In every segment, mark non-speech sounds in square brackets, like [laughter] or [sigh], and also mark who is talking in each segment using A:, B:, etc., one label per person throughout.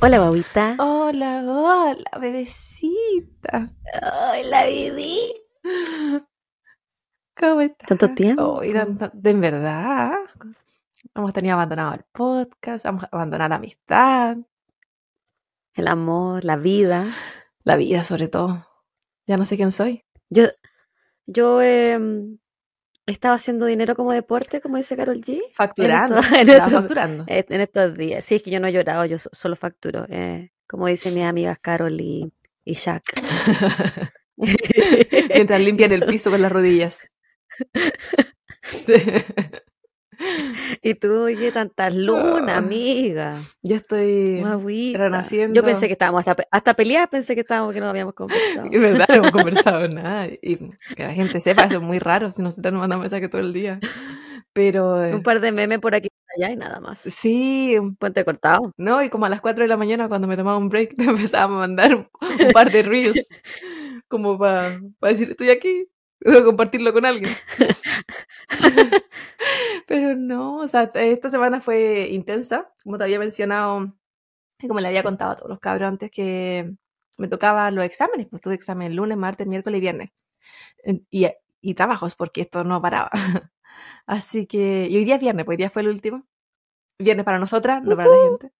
A: Hola, babita.
B: Hola, hola, bebecita.
A: Hola, bebé.
B: ¿Cómo estás?
A: ¿Tanto tiempo?
B: Tanto- de en verdad. Hemos tenido abandonado el podcast, hemos abandonado la amistad,
A: El amor, la vida.
B: la vida sobre todo. Ya no sé quién soy.
A: Yo, yo em, estaba haciendo dinero como deporte, como dice Carol G. [laughs]
B: Facturando.
A: en
B: estaba
A: esto-
B: facturando.
A: eh, En estos días. Sí, es que yo no he llorado, yo so- solo facturo. eh, como dicen mis amigas Carol y, y Jack. [laughs]
B: Mientras limpian el piso con las rodillas. [laughs] [laughs]
A: y tú, oye, tantas lunas,
B: Ah.
A: amiga.
B: Yo estoy.
A: Guaguita.
B: renaciendo.
A: Yo pensé que estábamos hasta, hasta peleadas, pensé que estábamos, que no habíamos conversado.
B: Es verdad, no hemos conversado [laughs] nada. Y que la gente sepa, eso es muy raro si nosotros nos mandamos mensajes todo el día. Pero eh,
A: Un par de memes por aquí y allá y nada más.
B: sí,
A: Puente cortado.
B: ¿no? Y como a las 4 de la mañana, cuando me tomaba un break, [laughs] te empezaba a mandar un, un par de reels. Como para decir, estoy aquí, debo compartirlo con alguien. [laughs] Pero no, o sea, esta semana fue intensa, como te había mencionado, y como le había contado a todos los cabros antes que me tocaban los exámenes, pues tuve examen lunes, martes, miércoles y viernes. Y, y trabajos, porque esto no paraba. [laughs] Así que, y hoy día es viernes, pues hoy día fue el último. Viernes para nosotras, no para la gente.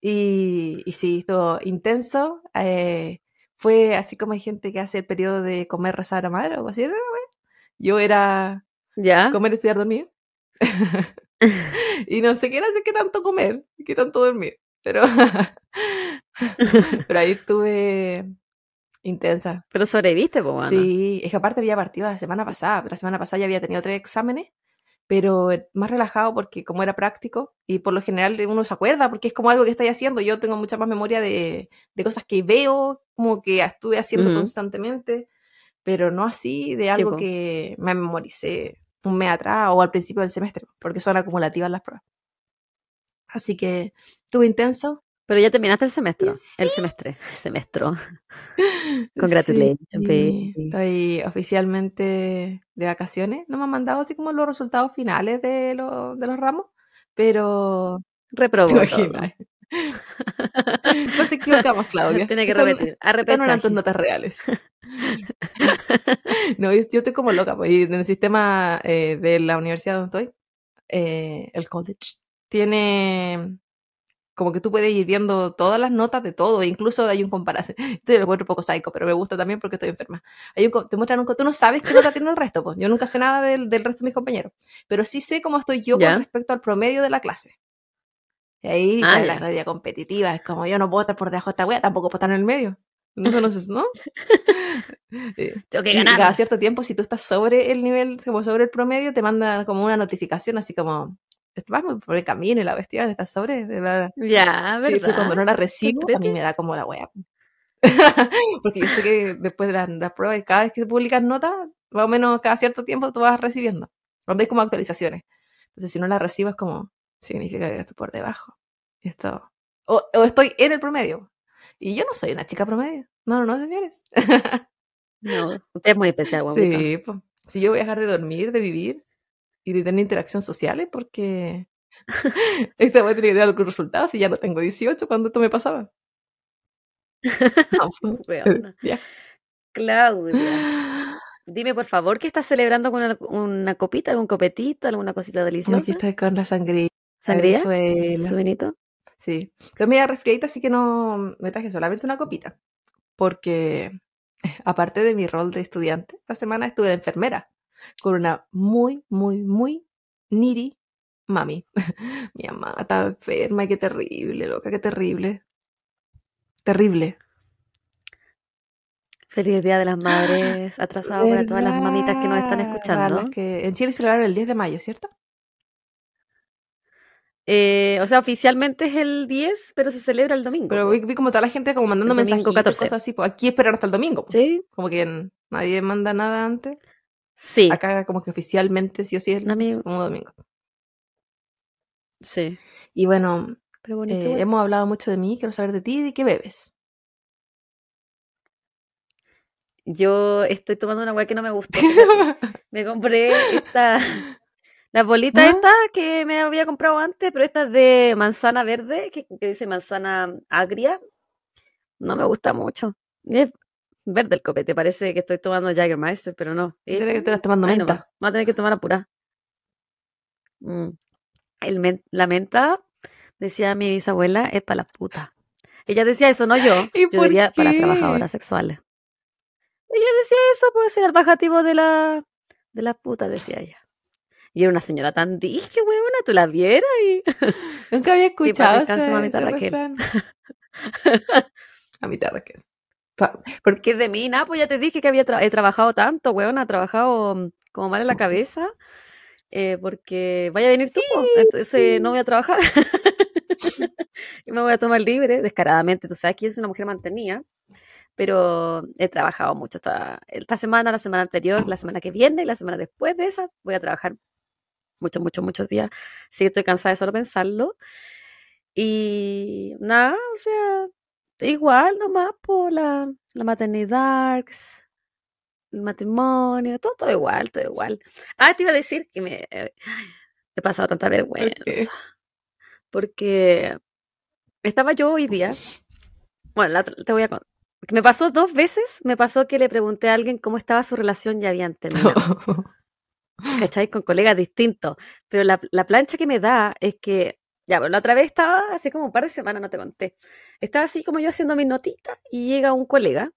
B: Y, y sí, estuvo intenso. eh, fue así como hay gente que hace el periodo de comer, rezar, amar, o algo así. Yo era
A: ¿Ya?
B: comer, estudiar, dormir. [laughs] y no sé qué era hacer qué tanto comer, qué tanto dormir. Pero, [laughs] pero ahí estuve intensa.
A: Pero sobreviviste, bueno.
B: Sí, es que aparte había partido la semana pasada, la semana pasada ya había tenido tres exámenes, pero más relajado porque como era práctico y por lo general uno se acuerda porque es como algo que estáis haciendo. Yo tengo mucha más memoria de, de cosas que veo, como que estuve haciendo
A: Ujú.
B: constantemente, pero no así de
A: Sí,
B: algo
A: po.
B: que me memoricé un mes atrás o al principio del semestre, porque son acumulativas las pruebas. Así que estuvo intenso.
A: Pero ya terminaste el semestre. El semestre. Semestro. [laughs] Congratulations,
B: Sí. Estoy oficialmente de vacaciones. No me han mandado así como los resultados finales de, lo- de los ramos, pero
A: Reprobó. [laughs]
B: ¿te
A: todo. [laughs]
B: Nos equivocamos, [laughs] Claudia.
A: Tiene que repetir.
B: No eran tus notas reales. [laughs] No, yo, yo estoy como loca, pues, y en el sistema eh, de la universidad donde estoy, eh, el college, tiene como que tú puedes ir viendo todas las notas de todo, incluso hay un comparación. Esto lo encuentro un poco psycho, pero me gusta también porque estoy enferma. Hay un, co- te muestran un, tú no sabes qué nota tiene el resto, pues. Yo nunca sé nada del, del resto de mis compañeros, pero sí sé cómo estoy yo
A: Ya.
B: con respecto al promedio de la clase. Y ahí
A: Ah,
B: sale la radio competitiva, es como yo no puedo estar por debajo de esta wea, tampoco puedo estar en el medio. No, no, [laughs] sé, ¿no?
A: Tengo que
B: y
A: ganar.
B: cada cierto tiempo, si tú estás sobre el nivel, como sobre el promedio, te manda como una notificación así como, vamos por el camino y la bestia, estás sobre. bla, bla, bla".
A: Ya,
B: Sí,
A: ¿verdad?
B: sí, cuando no la recibo, a mí me da como la wea. [laughs] Porque yo sé que después de la, la prueba, y cada vez que se publican notas, más o menos cada cierto tiempo tú vas recibiendo. Cuando hay como actualizaciones. Entonces, si no la recibo, es como, significa que estoy por debajo. Y esto, o, o estoy en el promedio. Y yo no soy una chica promedio. No, no, no, señores. [laughs]
A: No, usted es muy especial.
B: Sí, pues. Si yo voy a dejar de dormir, de vivir y de tener interacción sociales, porque [laughs] esta voy a tener que dar algún resultado si ya no tengo 18 cuando esto me pasaba. [laughs] No, pues.
A: Claudia, [gasps] dime por favor, ¿qué estás celebrando con una, una copita, algún copetito, alguna cosita deliciosa?
B: Aquí está con la sangría.
A: ¿Sangría? ¿Su vinito?
B: Sí. Estoy media resfriadita, así que no me traje solamente una copita. Porque, [laughs] aparte de mi rol de estudiante, esta semana estuve de enfermera con una muy, muy, muy niri mami. [laughs] Mi mamá estaba enferma y qué terrible, loca, qué terrible. Terrible.
A: Feliz Día de las [gasps] Madres, atrasado para todas las mamitas que nos están escuchando.
B: las que en Chile celebraron el 10 de mayo, ¿cierto?
A: Eh, o sea, oficialmente es el 10, pero se celebra el domingo.
B: Pero vi, vi como toda la gente como mandando
A: El 14.
B: cosas así. Pues aquí esperan hasta el domingo. pues.
A: ¿Sí?
B: Como que nadie manda nada antes.
A: Sí.
B: Acá como que oficialmente sí o sí es como domingo.
A: Sí.
B: Y bueno,
A: Pero bonito.
B: eh, hemos hablado mucho de mí, quiero saber de ti y de qué bebes.
A: Yo estoy tomando una agua que no me gustó. Me compré esta, [laughs] Las bolitas
B: ¿Ah?
A: estas que me había comprado antes, pero estas de manzana verde, que, que dice manzana agria, no me gusta mucho. Es verde el copete, parece que estoy tomando Jagermeister, pero no. es-
B: ¿Será que te estás tomando
A: nomás.
B: menta?
A: Vamos a tener que tomar apura. Mm. El men- la menta, decía mi bisabuela, es para las putas. Ella decía eso, no yo.
B: ¿Y
A: Yo diría para las trabajadoras sexuales. Ella decía eso, puede ser el bajativo de la de las putas, decía ella. Y era una señora tan dije, weona, tú la vieras y [laughs]
B: Nunca había escuchado
A: descanse,
B: ese,
A: mamita Raquel. [laughs]
B: Mamita Raquel.
A: Porque de mí, nada, pues ya te dije que había tra- he trabajado tanto, weona, he trabajado mm, como mal en la cabeza. eh, porque vaya a venir tú, entonces no voy a trabajar. y [laughs] me voy a tomar libre, descaradamente. Tú sabes que yo soy una mujer mantenida, pero he trabajado mucho esta, esta semana, la semana anterior, la semana que viene y la semana después de esa. Voy a trabajar muchos, muchos, muchos días. Sí, estoy cansada de solo pensarlo. Y nada, o sea, igual nomás por la, la maternidad, el matrimonio, todo, todo igual, todo igual. Ah, te iba a decir que me eh, he pasado tanta vergüenza. Porque estaba yo hoy día. Bueno, la- te voy a contar. Me pasó dos veces, me pasó que le pregunté a alguien cómo estaba su relación y habían [laughs] terminado. ¿Cachai? Con colegas distintos. Pero la, la plancha que me da es que, ya, bueno, la otra vez estaba, así como un par de semanas, no te conté, estaba así como yo haciendo mis notitas y llega un colega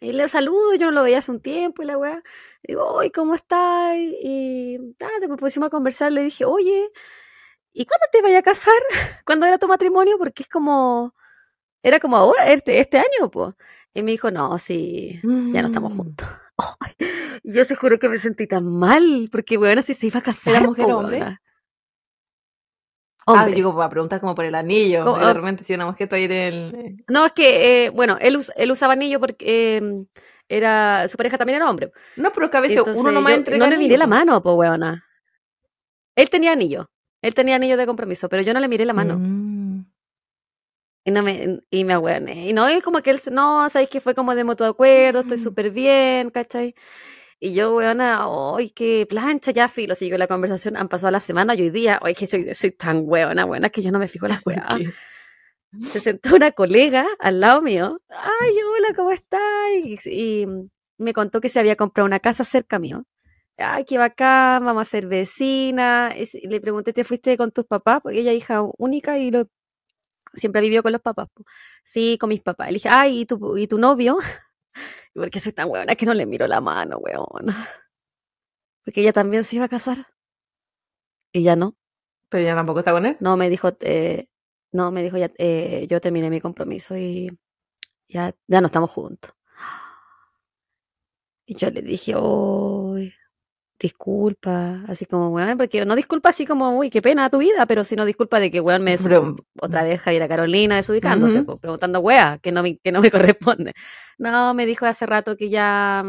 A: y le saludo, yo no lo veía hace un tiempo y la weá, digo, oye, ¿cómo estás? Y ah, después pusimos a conversar, le dije, oye, ¿y cuándo te vayas a casar? [laughs] ¿Cuándo era tu matrimonio? Porque es como, era como ahora, este, este año, pues. Y me dijo, no, sí, ya no estamos
B: Mm.
A: juntos. [laughs] Yo se juro que me sentí tan mal, porque bueno, si se iba a casar.
B: ¿Era mujer o hombre? Ah, digo, para preguntar como por el anillo. Porque de repente si una mujer todavía tiene el...
A: No, es que, eh, bueno, él, us- él usaba anillo porque eh, era, su pareja también era hombre.
B: No, pero es que a veces
A: Entonces,
B: uno nomás entrega
A: no le miré la mano, pues, weona. Él tenía anillo. Él tenía anillo de compromiso, pero yo no le miré la mano.
B: Mm.
A: Y, no me, y me ahueoné. Y no, es como que él, no, sabéis que fue como de mutuo acuerdo, estoy
B: Mm.
A: súper bien, ¿cachai? Y yo, weona, ¡ay, qué plancha! Ya filo, siguió la conversación, han pasado las semanas y hoy día, ¡ay, que soy, soy tan weona, weona, que yo no me fijo las
B: ¿Por
A: weas! Se sentó una colega al lado mío, ¡ay, hola, ¿cómo estás? Y, y me contó que se había comprado una casa cerca mío. ¡Ay, qué bacán! Vamos a ser vecinas. Y le pregunté, ¿te fuiste con tus papás? Porque ella es hija única y lo, siempre vivió con los papás. Sí, con mis papás. Le dije, ay, ¿y tu, y tu novio? [laughs] Porque soy tan huevona que no le miro la mano, huevona. Porque ella también se iba a casar. Y ya no.
B: Pero ya tampoco está con él.
A: No, me dijo, eh, no, me dijo, ya, eh, yo terminé mi compromiso y ya, ya no estamos juntos. Y yo le dije, uy, disculpa, así como, weón, porque no disculpa así como, uy, qué pena tu vida, pero sino disculpa de que, weón, me
B: Pero-
A: otra vez Javiera Carolina desubicándose,
B: Ujú.
A: po, preguntando, wea, que no, me, que no me [laughs] corresponde. No, me dijo hace rato que ya,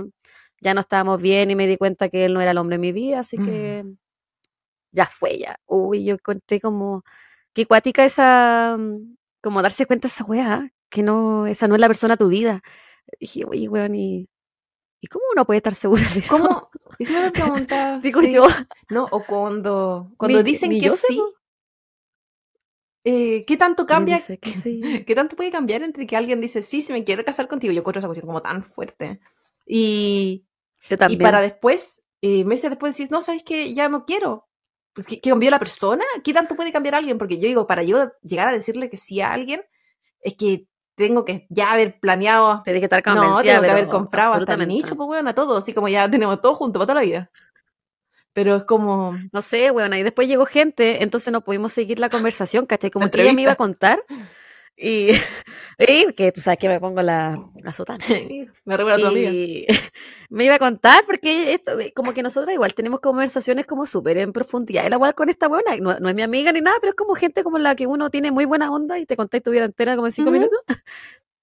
A: ya no estábamos bien y me di cuenta que él no era el hombre de mi vida, así que ya fue, ya. Uy, yo encontré como, qué cuática esa, mm, como darse cuenta de esa wea, que no, esa no es la persona de tu vida. Dije, oye, weón, y, ¿y cómo uno puede estar segura de eso?
B: ¿Cómo? Y si me pregunta. [laughs]
A: Digo
B: sí.
A: yo.
B: No, o cuando, cuando
A: Ni-
B: dicen
A: ni
B: que sí, eh, ¿qué tanto cambia?
A: que [laughs] sí.
B: ¿Qué tanto puede cambiar entre que alguien dice, sí, sí me quiero casar contigo? Yo encuentro esa cuestión como tan fuerte. Y,
A: Yo
B: y para después, eh, meses después decir, no, ¿sabes qué? Ya no quiero. Pues, ¿qué, qué cambió la persona? ¿Qué tanto puede cambiar alguien? Porque yo digo, para yo llegar a decirle que sí a alguien, es que tengo que ya haber planeado
A: Tenés que estar
B: no,
A: convencida,
B: tengo que haber comprado hasta el nicho, pues bueno, a todo, así como ya tenemos todo junto para toda la vida. Pero es como,
A: No sé, bueno, y después llegó gente, entonces no pudimos seguir la conversación, ¿cachai? Como que ella me iba a contar y, [laughs] y que tú sabes que me pongo la, la sotana. [laughs]
B: me recuerda tu amiga. [laughs]
A: Me iba a contar porque esto, eh, como que nosotros igual tenemos conversaciones como súper en profundidad. La igual con esta buena, no, no es mi amiga ni nada, pero es como gente como la que uno tiene muy buena onda y te contáis tu vida entera como en cinco minutos.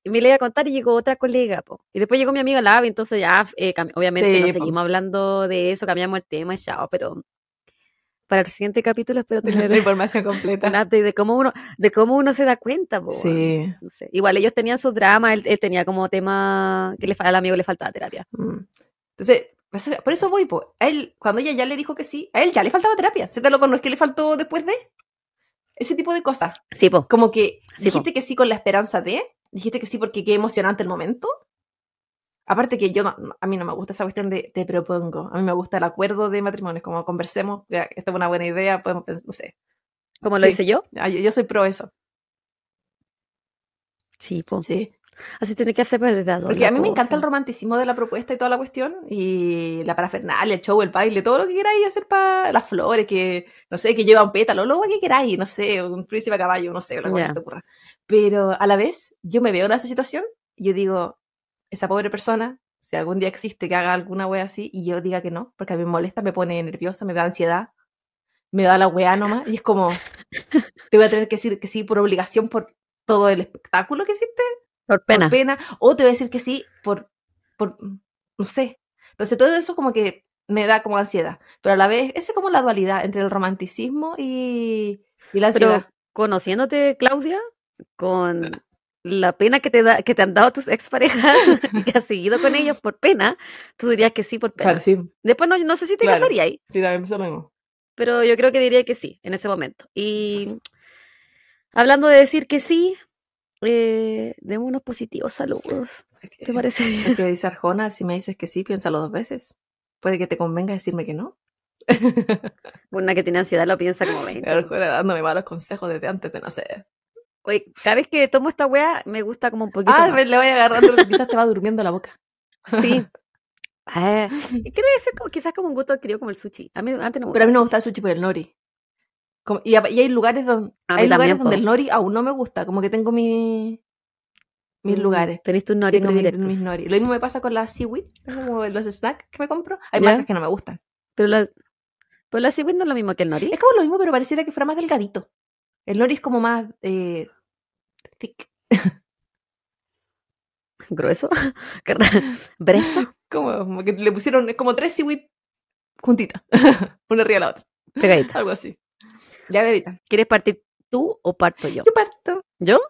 A: Y me le iba a contar y llegó otra colega, po. Y después llegó mi amiga Lavi, entonces ya, eh, obviamente
B: Sí,
A: no
B: po.
A: seguimos hablando de eso, cambiamos el tema y chao, pero para el siguiente capítulo espero tener
B: La información
A: un
B: completa.
A: update de cómo uno, de cómo uno se da cuenta, po.
B: Sí.
A: No sé. Igual ellos tenían sus dramas, él, él tenía como tema que le, al amigo le faltaba terapia.
B: Mm. Entonces, por eso voy. A él, cuando ella ya le dijo que sí, a él ya le faltaba terapia. ¿Se te lo no es que le faltó después de? Ese tipo de cosas.
A: Sí, po.
B: Como que
A: Sí,
B: dijiste que sí con la esperanza de, dijiste que sí porque qué emocionante el momento. Aparte que yo, no- a mí no me gusta esa cuestión de te propongo. A mí me gusta el acuerdo de matrimonio, es como conversemos, ya, esta es una buena idea, podemos, pens- no sé.
A: Como lo
B: Sí.
A: hice yo.
B: Ah, Yo, yo soy pro eso.
A: Sí, po.
B: Sí.
A: Así tiene que hacer pues, desde adulto.
B: Porque a mí me encanta el romanticismo de la propuesta y toda la cuestión. Y la parafernalia, el show, el baile, todo lo que queráis hacer para las flores, que, no sé, que lleva un pétalo, lo que queráis, no sé, un príncipe a caballo, no sé,
A: Ya.
B: que se te ocurra. Pero a la vez, yo me veo en esa situación yo digo, esa pobre persona, si algún día existe que haga alguna wea así y yo diga que no, porque a mí me molesta, me pone nerviosa, me da ansiedad, me da la wea nomás, y es como, te voy a tener que decir que sí por obligación por todo el espectáculo que hiciste
A: Por pena.
B: por pena, o te voy a decir que sí por, por, no sé. Entonces todo eso como que me da como ansiedad, pero a la vez, esa es como la dualidad entre el romanticismo y, y la
A: Pero
B: ansiedad.
A: conociéndote, Claudia, con la pena que te da, que te han dado tus exparejas [laughs] y que has seguido con ellos por pena, tú dirías que sí por pena.
B: Claro, sí,
A: Después no, no sé si te
B: Claro.
A: casaría ahí,
B: sí, también lo mismo.
A: pero yo creo que diría que sí en ese momento. Y hablando de decir que sí, eh, demos unos positivos saludos. ¿Te parece bien?
B: que dice Arjona, si me dices que sí, piénsalo dos veces. Puede que te convenga decirme que no.
A: Una que tiene ansiedad lo piensa como [laughs] 20.
B: Arjona dándome malos consejos desde antes de nacer.
A: Oye, cada vez que tomo esta weá, me gusta como un poquito
B: Ah,
A: más.
B: le voy agarrando quizás te va durmiendo la boca.
A: Sí. [laughs] Ah, debe ser como, quizás como un gusto adquirido como el sushi. A mí antes no me
B: Pero a mí no me gusta el sushi por el nori. Como- y, hay lugares donde,
A: A
B: hay lugares
A: también,
B: donde
A: po.
B: el nori aún no me gusta. Como que tengo mi, mis
A: Mm,
B: lugares.
A: Tenés tus nori
B: mis, nori. Lo mismo me pasa con la seaweed, como los snacks que me compro. Hay
A: ¿Ya?
B: marcas que no me gustan.
A: Pero la, pero la seaweed no es lo mismo que el nori.
B: Es como lo mismo, pero pareciera que fuera más delgadito. El nori es como más eh, thick. [laughs]
A: Grueso. [laughs] Breso.
B: Como, que le pusieron, es como tres seaweed juntitas. [laughs] Una arriba de la otra.
A: Pegadita.
B: Algo así. Ya, bebita.
A: ¿Quieres partir tú o parto yo?
B: Yo parto.
A: ¿Yo?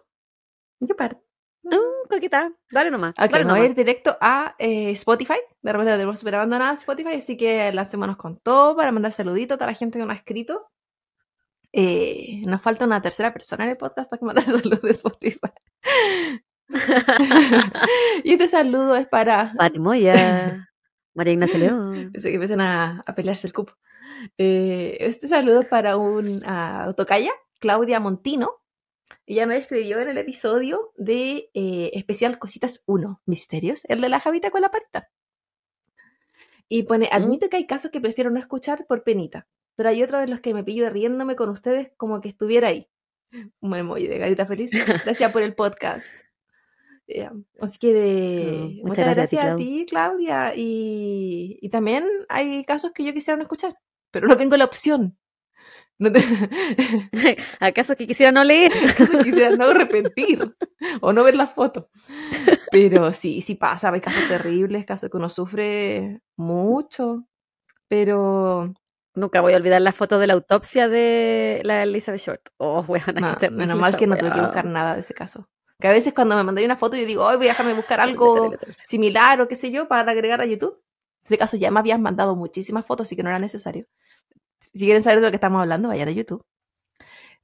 B: Yo parto.
A: Mm, coqueta. Dale nomás.
B: Ok,
A: dale
B: voy a ir directo a eh, Spotify. De repente la tenemos súper abandonada Spotify, así que lancémonos con todo para mandar saluditos a toda la gente que nos ha escrito. Eh, nos falta una tercera persona en el podcast para que mande [laughs] saludos de Spotify. [laughs] y este saludo es para.
A: Pati Moya. María Ignacia León. [laughs]
B: Pensé que empiecen a, a pelearse el cupo. Eh, este saludo es para un ah, tocaya, Claudia Montino. Ella nos escribió en el episodio de eh, especial Cositas 1, Misterios, el de la Javita con la patita. Y pone, admito que hay casos que prefiero no escuchar por penita, pero hay otros en los que me pillo riéndome con ustedes como que estuviera ahí. Un emoji de carita feliz. Gracias por el podcast. Ya, Así que de, [laughs] muchas,
A: muchas gracias a ti,
B: gracias a ti, Claudia. Y, y también hay casos que yo quisiera no escuchar, pero no tengo la opción. No te- [laughs] [laughs]
A: ¿Acaso que quisiera no leer?
B: casos que quisiera no repetir o no ver las fotos. Pero sí, sí pasa, hay casos terribles, casos que uno sufre mucho. Pero
A: Nunca voy a olvidar la foto de la autopsia de la Elizabeth Short. Oh, [laughs] weona,
B: no,
A: terrible
B: menos mal que no tuve que buscar nada de ese caso. Que a veces cuando me mandáis una foto yo digo, hoy voy a dejarme buscar algo similar o qué sé yo para agregar a YouTube. En ese caso ya me habían mandado muchísimas fotos, así que no era necesario. Si quieren saber de lo que estamos hablando, vayan a YouTube.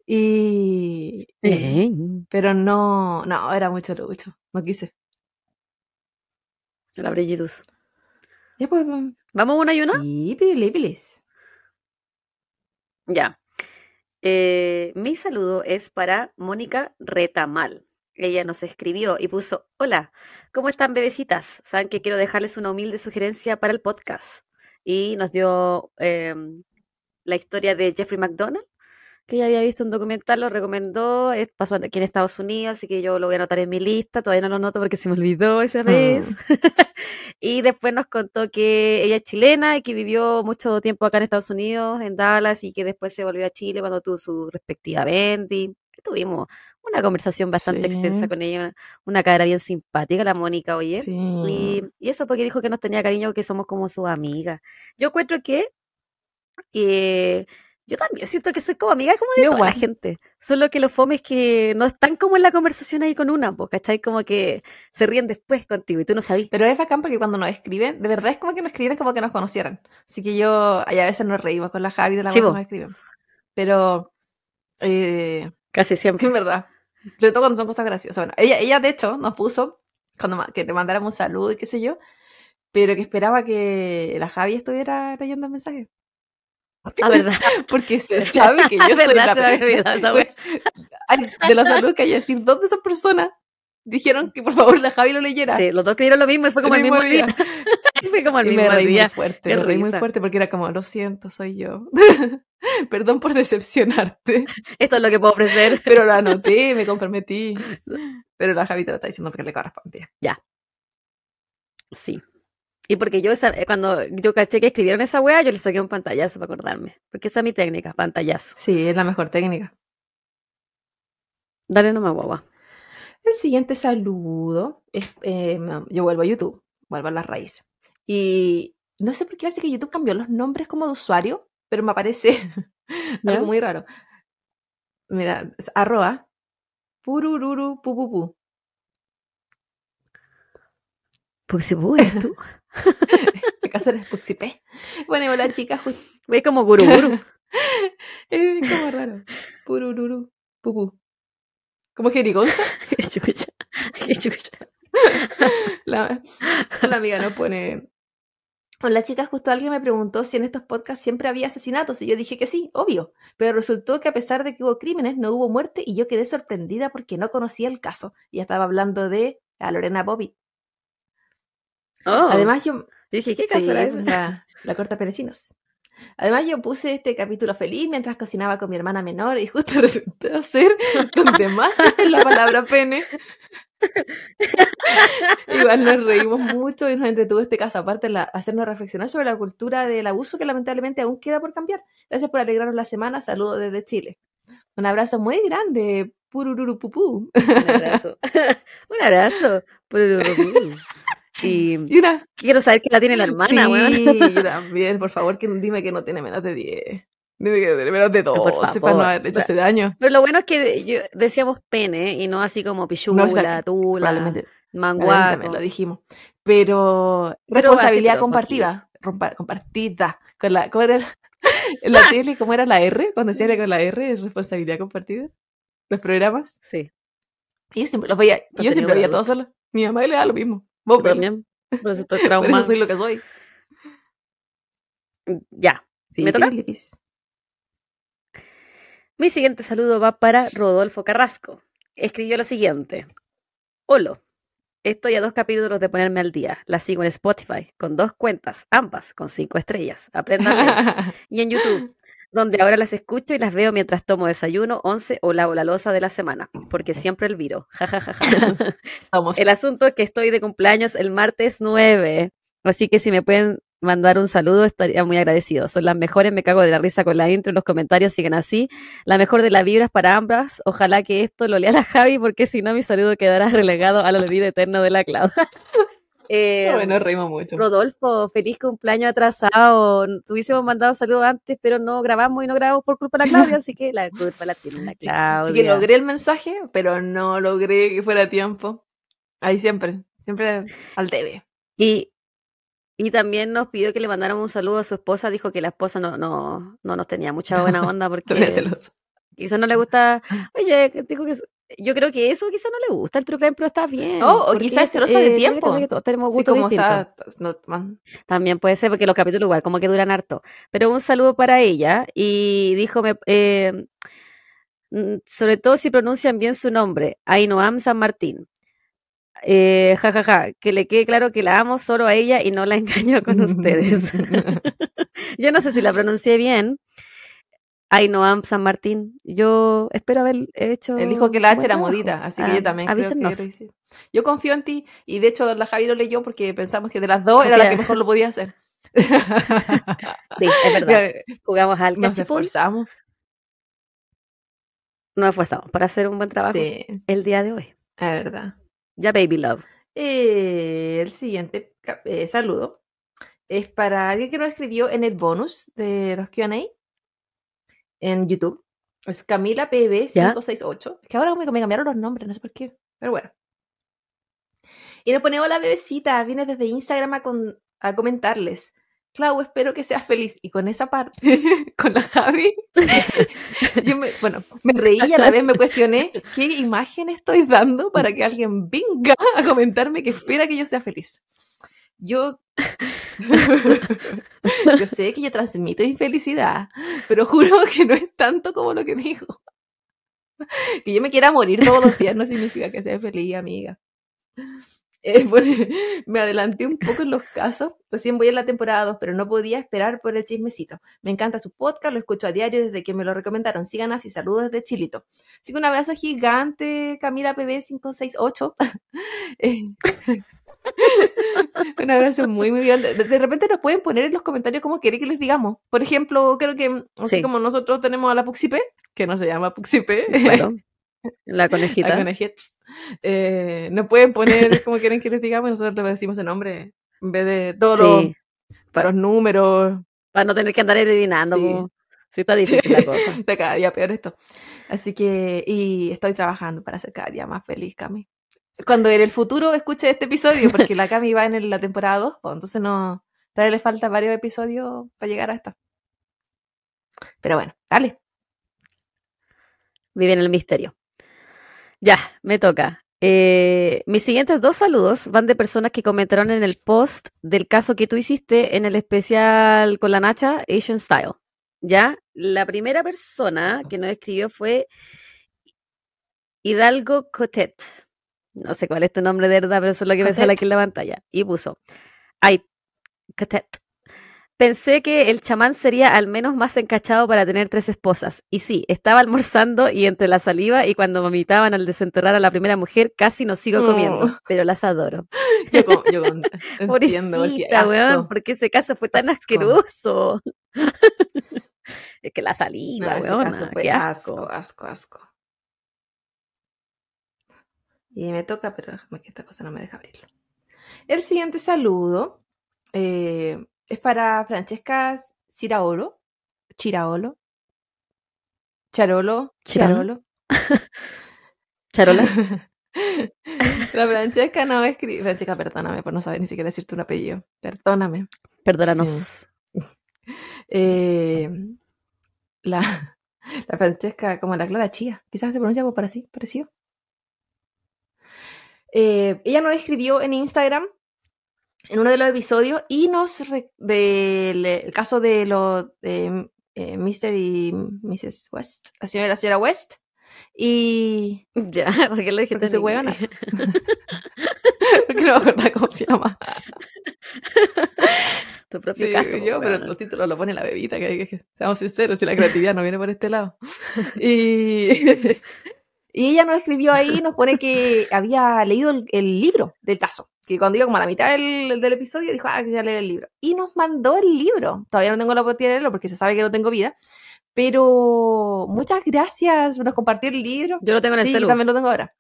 B: Y...
A: Eh,
B: pero no, no, era mucho lucho. No quise.
A: La Brigidus.
B: Ya pues.
A: ¿Vamos una y una?
B: Sí, pilis.
A: Ya. Eh, mi saludo es para Mónica Retamal. Ella nos escribió y puso, hola, ¿cómo están bebecitas? Saben que quiero dejarles una humilde sugerencia para el podcast. Y nos dio em, la historia de Jeffrey McDonald, que ella había visto un documental, lo recomendó, pasó aquí en Estados Unidos, así que yo lo voy a anotar en mi lista, todavía no lo noto porque se me olvidó esa vez. [laughs] y después nos contó que ella es chilena y que vivió mucho tiempo acá en Estados Unidos, en Dallas, y que después se volvió a Chile cuando tuvo su respectiva Bendy. Tuvimos una conversación bastante extensa con ella, una, una cara bien simpática, la Mónica, oye.
B: Sí.
A: Y, y eso porque dijo que nos tenía cariño, que somos como sus amigas. Yo encuentro que eh, Yo también siento que soy como amiga como de toda la gente. Solo que los fomes que no están como en la conversación ahí con una, ¿cachai? Como que se ríen después contigo y tú no sabís.
B: Pero es bacán porque cuando nos escriben, de verdad es como que nos escriben como que nos conocieran. Así que yo, y a veces nos reímos con la Javi de la
A: Sí,
B: que nos escriben. Pero, eh,
A: Casi siempre.
B: en verdad, sobre todo cuando son cosas graciosas. Bueno, ella, ella de hecho nos puso cuando que le mandáramos un saludo y qué sé yo, pero que esperaba que la Javi estuviera leyendo el mensaje.
A: Ah, ¿verdad? [laughs]
B: Porque se [laughs] sabe que yo soy
A: ¿Verdad?
B: la. [laughs] Ay, de la salud que hay que decir, dos de esas personas dijeron que por favor la Javi lo leyera.
A: Sí, los dos creyeron lo mismo y fue como el mismo día. fue como el
B: Y
A: mismo
B: me reí muy
A: día.
B: fuerte,
A: Qué
B: me reí muy fuerte porque era como, lo siento, soy yo. Perdón por decepcionarte,
A: Esto es lo que puedo ofrecer.
B: pero lo anoté, me comprometí. Pero la Javi te lo está diciendo porque le correspondía.
A: Sí. Y porque yo, esa- eh, cuando yo caché que escribieron esa wea, yo le saqué un pantallazo para acordarme. Porque esa es mi técnica, pantallazo.
B: Sí, es la mejor técnica.
A: Dale nomás, guagua.
B: El siguiente saludo es, eh, yo vuelvo a YouTube, vuelvo a las raíces. Y no sé por qué parece que YouTube cambió los nombres como de usuario, pero me aparece [laughs] algo muy raro. Mira, es arroba purururu pupupu.
A: Porque si vos eres tú. [laughs] [laughs]
B: ¿Acaso eres Puxipé? Bueno, hola chicas, just-
A: Ves como guru guru. [laughs]
B: es como raro. Purururu pupu. ¿Cómo jerigonza?
A: Qué [laughs] chucha. Qué chucha.
B: La, la amiga no pone. Hola chicas, justo alguien me preguntó si en estos podcasts siempre había asesinatos y yo dije que sí, obvio, pero resultó que a pesar de que hubo crímenes no hubo muerte y yo quedé sorprendida porque no conocía el caso y estaba hablando de a Lorena Bobby.
A: Oh,
B: Además yo...
A: dije, ¿qué
B: Sí,
A: ese?
B: la, [laughs] la corta perecinos. Además yo puse este capítulo feliz mientras cocinaba con mi hermana menor y justo [laughs] resultó ser donde más es la palabra pene. [laughs] Igual nos reímos mucho y nos entretuvo este caso, aparte de hacernos reflexionar sobre la cultura del abuso que lamentablemente aún queda por cambiar. Gracias por alegrarnos la semana, saludos desde Chile. Un abrazo muy grande, purururu pupú.
A: Un abrazo. Un abrazo. Y
B: una...
A: quiero saber que la tiene la hermana,
B: sí,
A: weón.
B: yo también, por favor, que dime que no tiene menos de 10. Dime que no tiene menos de
A: Por
B: 12 para no haber hecho ese daño.
A: Pero lo bueno es que yo- decíamos pene y no así como pichula,
B: No, o sea,
A: tula, manguaco.
B: lo dijimos. Pero
A: Pero
B: responsabilidad
A: pero
B: compartida. rompa- compartida. Con la, ¿Cómo era la, [laughs] la tele? ¿Cómo era la R? Cuando decía era con la R, es responsabilidad compartida. Los programas.
A: Sí,
B: Y yo siempre los veía. Yo siempre veía
A: guardado.
B: todo solo. Mi mamá le da lo mismo.
A: Yo también. Por eso estoy
B: Por eso
A: traumada.
B: soy lo que soy.
A: Ya.
B: Sí,
A: ¿Me toca? Mi siguiente saludo va para Rodolfo Carrasco. Escribió lo siguiente. Hola. Estoy a dos capítulos de ponerme al día. La sigo en Spotify, con dos cuentas, ambas con cinco estrellas. Aprendan. [laughs] Y en YouTube, donde ahora las escucho y las veo mientras tomo desayuno, once o lavo la loza de la semana, porque siempre el viro. [laughs] Ja, ja, ja, ja. [laughs]
B: Somos.
A: El asunto es que estoy de cumpleaños el martes 9, así que si me pueden mandar un saludo estaría muy agradecido. Son las mejores, me cago de la risa con la intro, los comentarios siguen así. La mejor de las vibras para ambas. Ojalá que esto lo lea la Javi, porque si no mi saludo quedará relegado al olvido eterno de la Clau. [laughs] Eh,
B: bueno, reímos mucho.
A: Rodolfo, feliz cumpleaños atrasado. Tuviésemos mandado saludos antes, pero no grabamos y no grabamos por culpa de la Claudia, así que la culpa la tiene la [laughs] Claudia.
B: Así que logré el mensaje, pero no logré que fuera a tiempo. Ahí siempre, siempre al debe.
A: Y, y también nos pidió que le mandáramos un saludo a su esposa. Dijo que la esposa no, no, no nos tenía mucha buena [laughs] onda porque quizás no le gusta. Oye, dijo que yo creo que eso quizás no le gusta el true crime, pero está bien.
B: Oh, o quizás es celosa de
A: yo creo
B: tiempo.
A: que todos tenemos gustos
B: como
A: distintos.
B: está, no,
A: También puede ser porque los capítulos igual como que duran harto. Pero un saludo para ella y dijo, me- eh, mm, sobre todo si pronuncian bien su nombre, Ainoam San Martín. Eh, ja, ja, ja, que le quede claro que la amo solo a ella y no la [laughs] engaño con ustedes. [laughs] [laughs] Yo no sé si la pronuncié bien. Ainoam San Martín. Yo espero haber hecho.
B: Él dijo que la H era
A: trabajo.
B: modita, así que
A: Ah,
B: yo también creo que
A: avísennos.
B: lo hice. Yo confío en ti y de hecho la Javi lo leyó porque pensamos que de las dos era la que mejor lo podía hacer. [laughs]
A: Sí, es [laughs] verdad.
B: Mira,
A: Jugamos al
B: Nos esforzamos.
A: Nos esforzamos para hacer un buen trabajo
B: Sí,
A: el día de hoy.
B: es verdad.
A: Ya, baby love.
B: Eh, el siguiente eh, saludo es para alguien que nos escribió en el bonus de los QA. En YouTube. Es Camila PB568. Que ahora me, me cambiaron los nombres, no sé por qué. Pero bueno. Y nos ponemos la bebecita, viene desde Instagram a, con- a comentarles. Clau, espero que seas feliz. Y con esa parte, [laughs] con la Javi, [laughs] yo me, bueno, me reí y a la vez me cuestioné qué imagen estoy dando para que alguien venga a comentarme que espera que yo sea feliz. Yo, [laughs] yo sé que yo transmito infelicidad, pero juro [laughs] que no es tanto como lo que digo. Que yo me quiera morir todos los días no significa que sea feliz, amiga. Eh, [laughs] bueno, me adelanté un poco en los casos. Recién voy en la temporada 2, pero no podía esperar por el chismecito. Me encanta su podcast, lo escucho a diario desde que me lo recomendaron. Sigan así, saludos desde Chilito. Así que un abrazo gigante, Camila PB568. Eh, [laughs] un abrazo muy, muy grande. De, de repente nos pueden poner en los comentarios cómo quieren que les digamos. Por ejemplo, creo que así
A: Sí.
B: como nosotros tenemos a la Puxipe, que no se llama Puxipe,
A: Claro. [laughs] La
B: la
A: conejita.
B: Conejets. Eh, nos pueden poner como quieren que les digamos nosotros les decimos el nombre en vez de todos los,
A: Sí.
B: los números.
A: Para no tener que andar adivinando.
B: Sí,
A: está difícil la cosa. [laughs]
B: Está cada día peor esto. Así que, y estoy trabajando para ser cada día más feliz, Cami. Cuando en el futuro escuche este episodio, [laughs] porque la Cami va en el- la temporada 2, pues, entonces no, todavía le falta varios episodios para llegar a esta. Pero bueno, dale.
A: Vive en el misterio. Ya, me toca. Eh, mis siguientes dos saludos van de personas que comentaron en el post del caso que tú hiciste en el especial con la Nacha, Asian Style. Ya, la primera persona que nos escribió fue Hidalgo Cotet. No sé cuál es tu nombre de verdad, pero eso es lo que me sale aquí en la pantalla. Y puso, ay, Cotet. Pensé que el chamán sería al menos más encachado para tener tres esposas. Y sí, estaba almorzando y entre la saliva y cuando vomitaban al desenterrar a la primera mujer, casi no sigo comiendo,
B: Oh.
A: pero las adoro. [laughs]
B: Yo, con- yo [laughs] entiendo,
A: Pobrecita, weón, porque ese caso fue tan
B: Asco.
A: asqueroso. [laughs] es que la saliva,
B: No,
A: weón,
B: asco.
A: asco,
B: asco. Y me toca, pero déjame que esta cosa no me deja abrirlo. El siguiente saludo eh, es para Francesca Ciraolo. Chiraolo. Charolo. Charolo. [laughs]
A: Charola. [laughs]
B: La Francesca no escribe. Francesca, perdóname por no saber ni siquiera decirte un apellido. Perdóname.
A: Perdónanos.
B: Eh, la, la Francesca, como la Clara Chía, quizás se pronuncia algo para así, parecido. Eh, ella nos escribió en Instagram en uno de los episodios y nos del el caso de los de eh, Mr. y Mrs. West, la señora la señora West. Y [laughs]
A: Ya, porque lo dijiste
B: porque soy
A: inglés? [laughs] [laughs]
B: porque no me acuerdo cómo se llama.
A: Tu propio
B: Sí,
A: caso.
B: yo, pero los títulos lo pone la bebita, que, que- que- seamos sinceros, si la creatividad no viene por este lado. Y, y ella nos escribió ahí, nos pone que había leído el, el libro del caso, que cuando iba como a la mitad del, del episodio dijo, ah, que ya leer el libro. Y nos mandó el libro. Todavía no tengo la oportunidad de leerlo porque se sabe que no tengo vida, pero muchas gracias, nos compartió el libro.
A: Yo lo tengo en el
B: Sí,
A: celu.
B: yo también lo tengo ahora.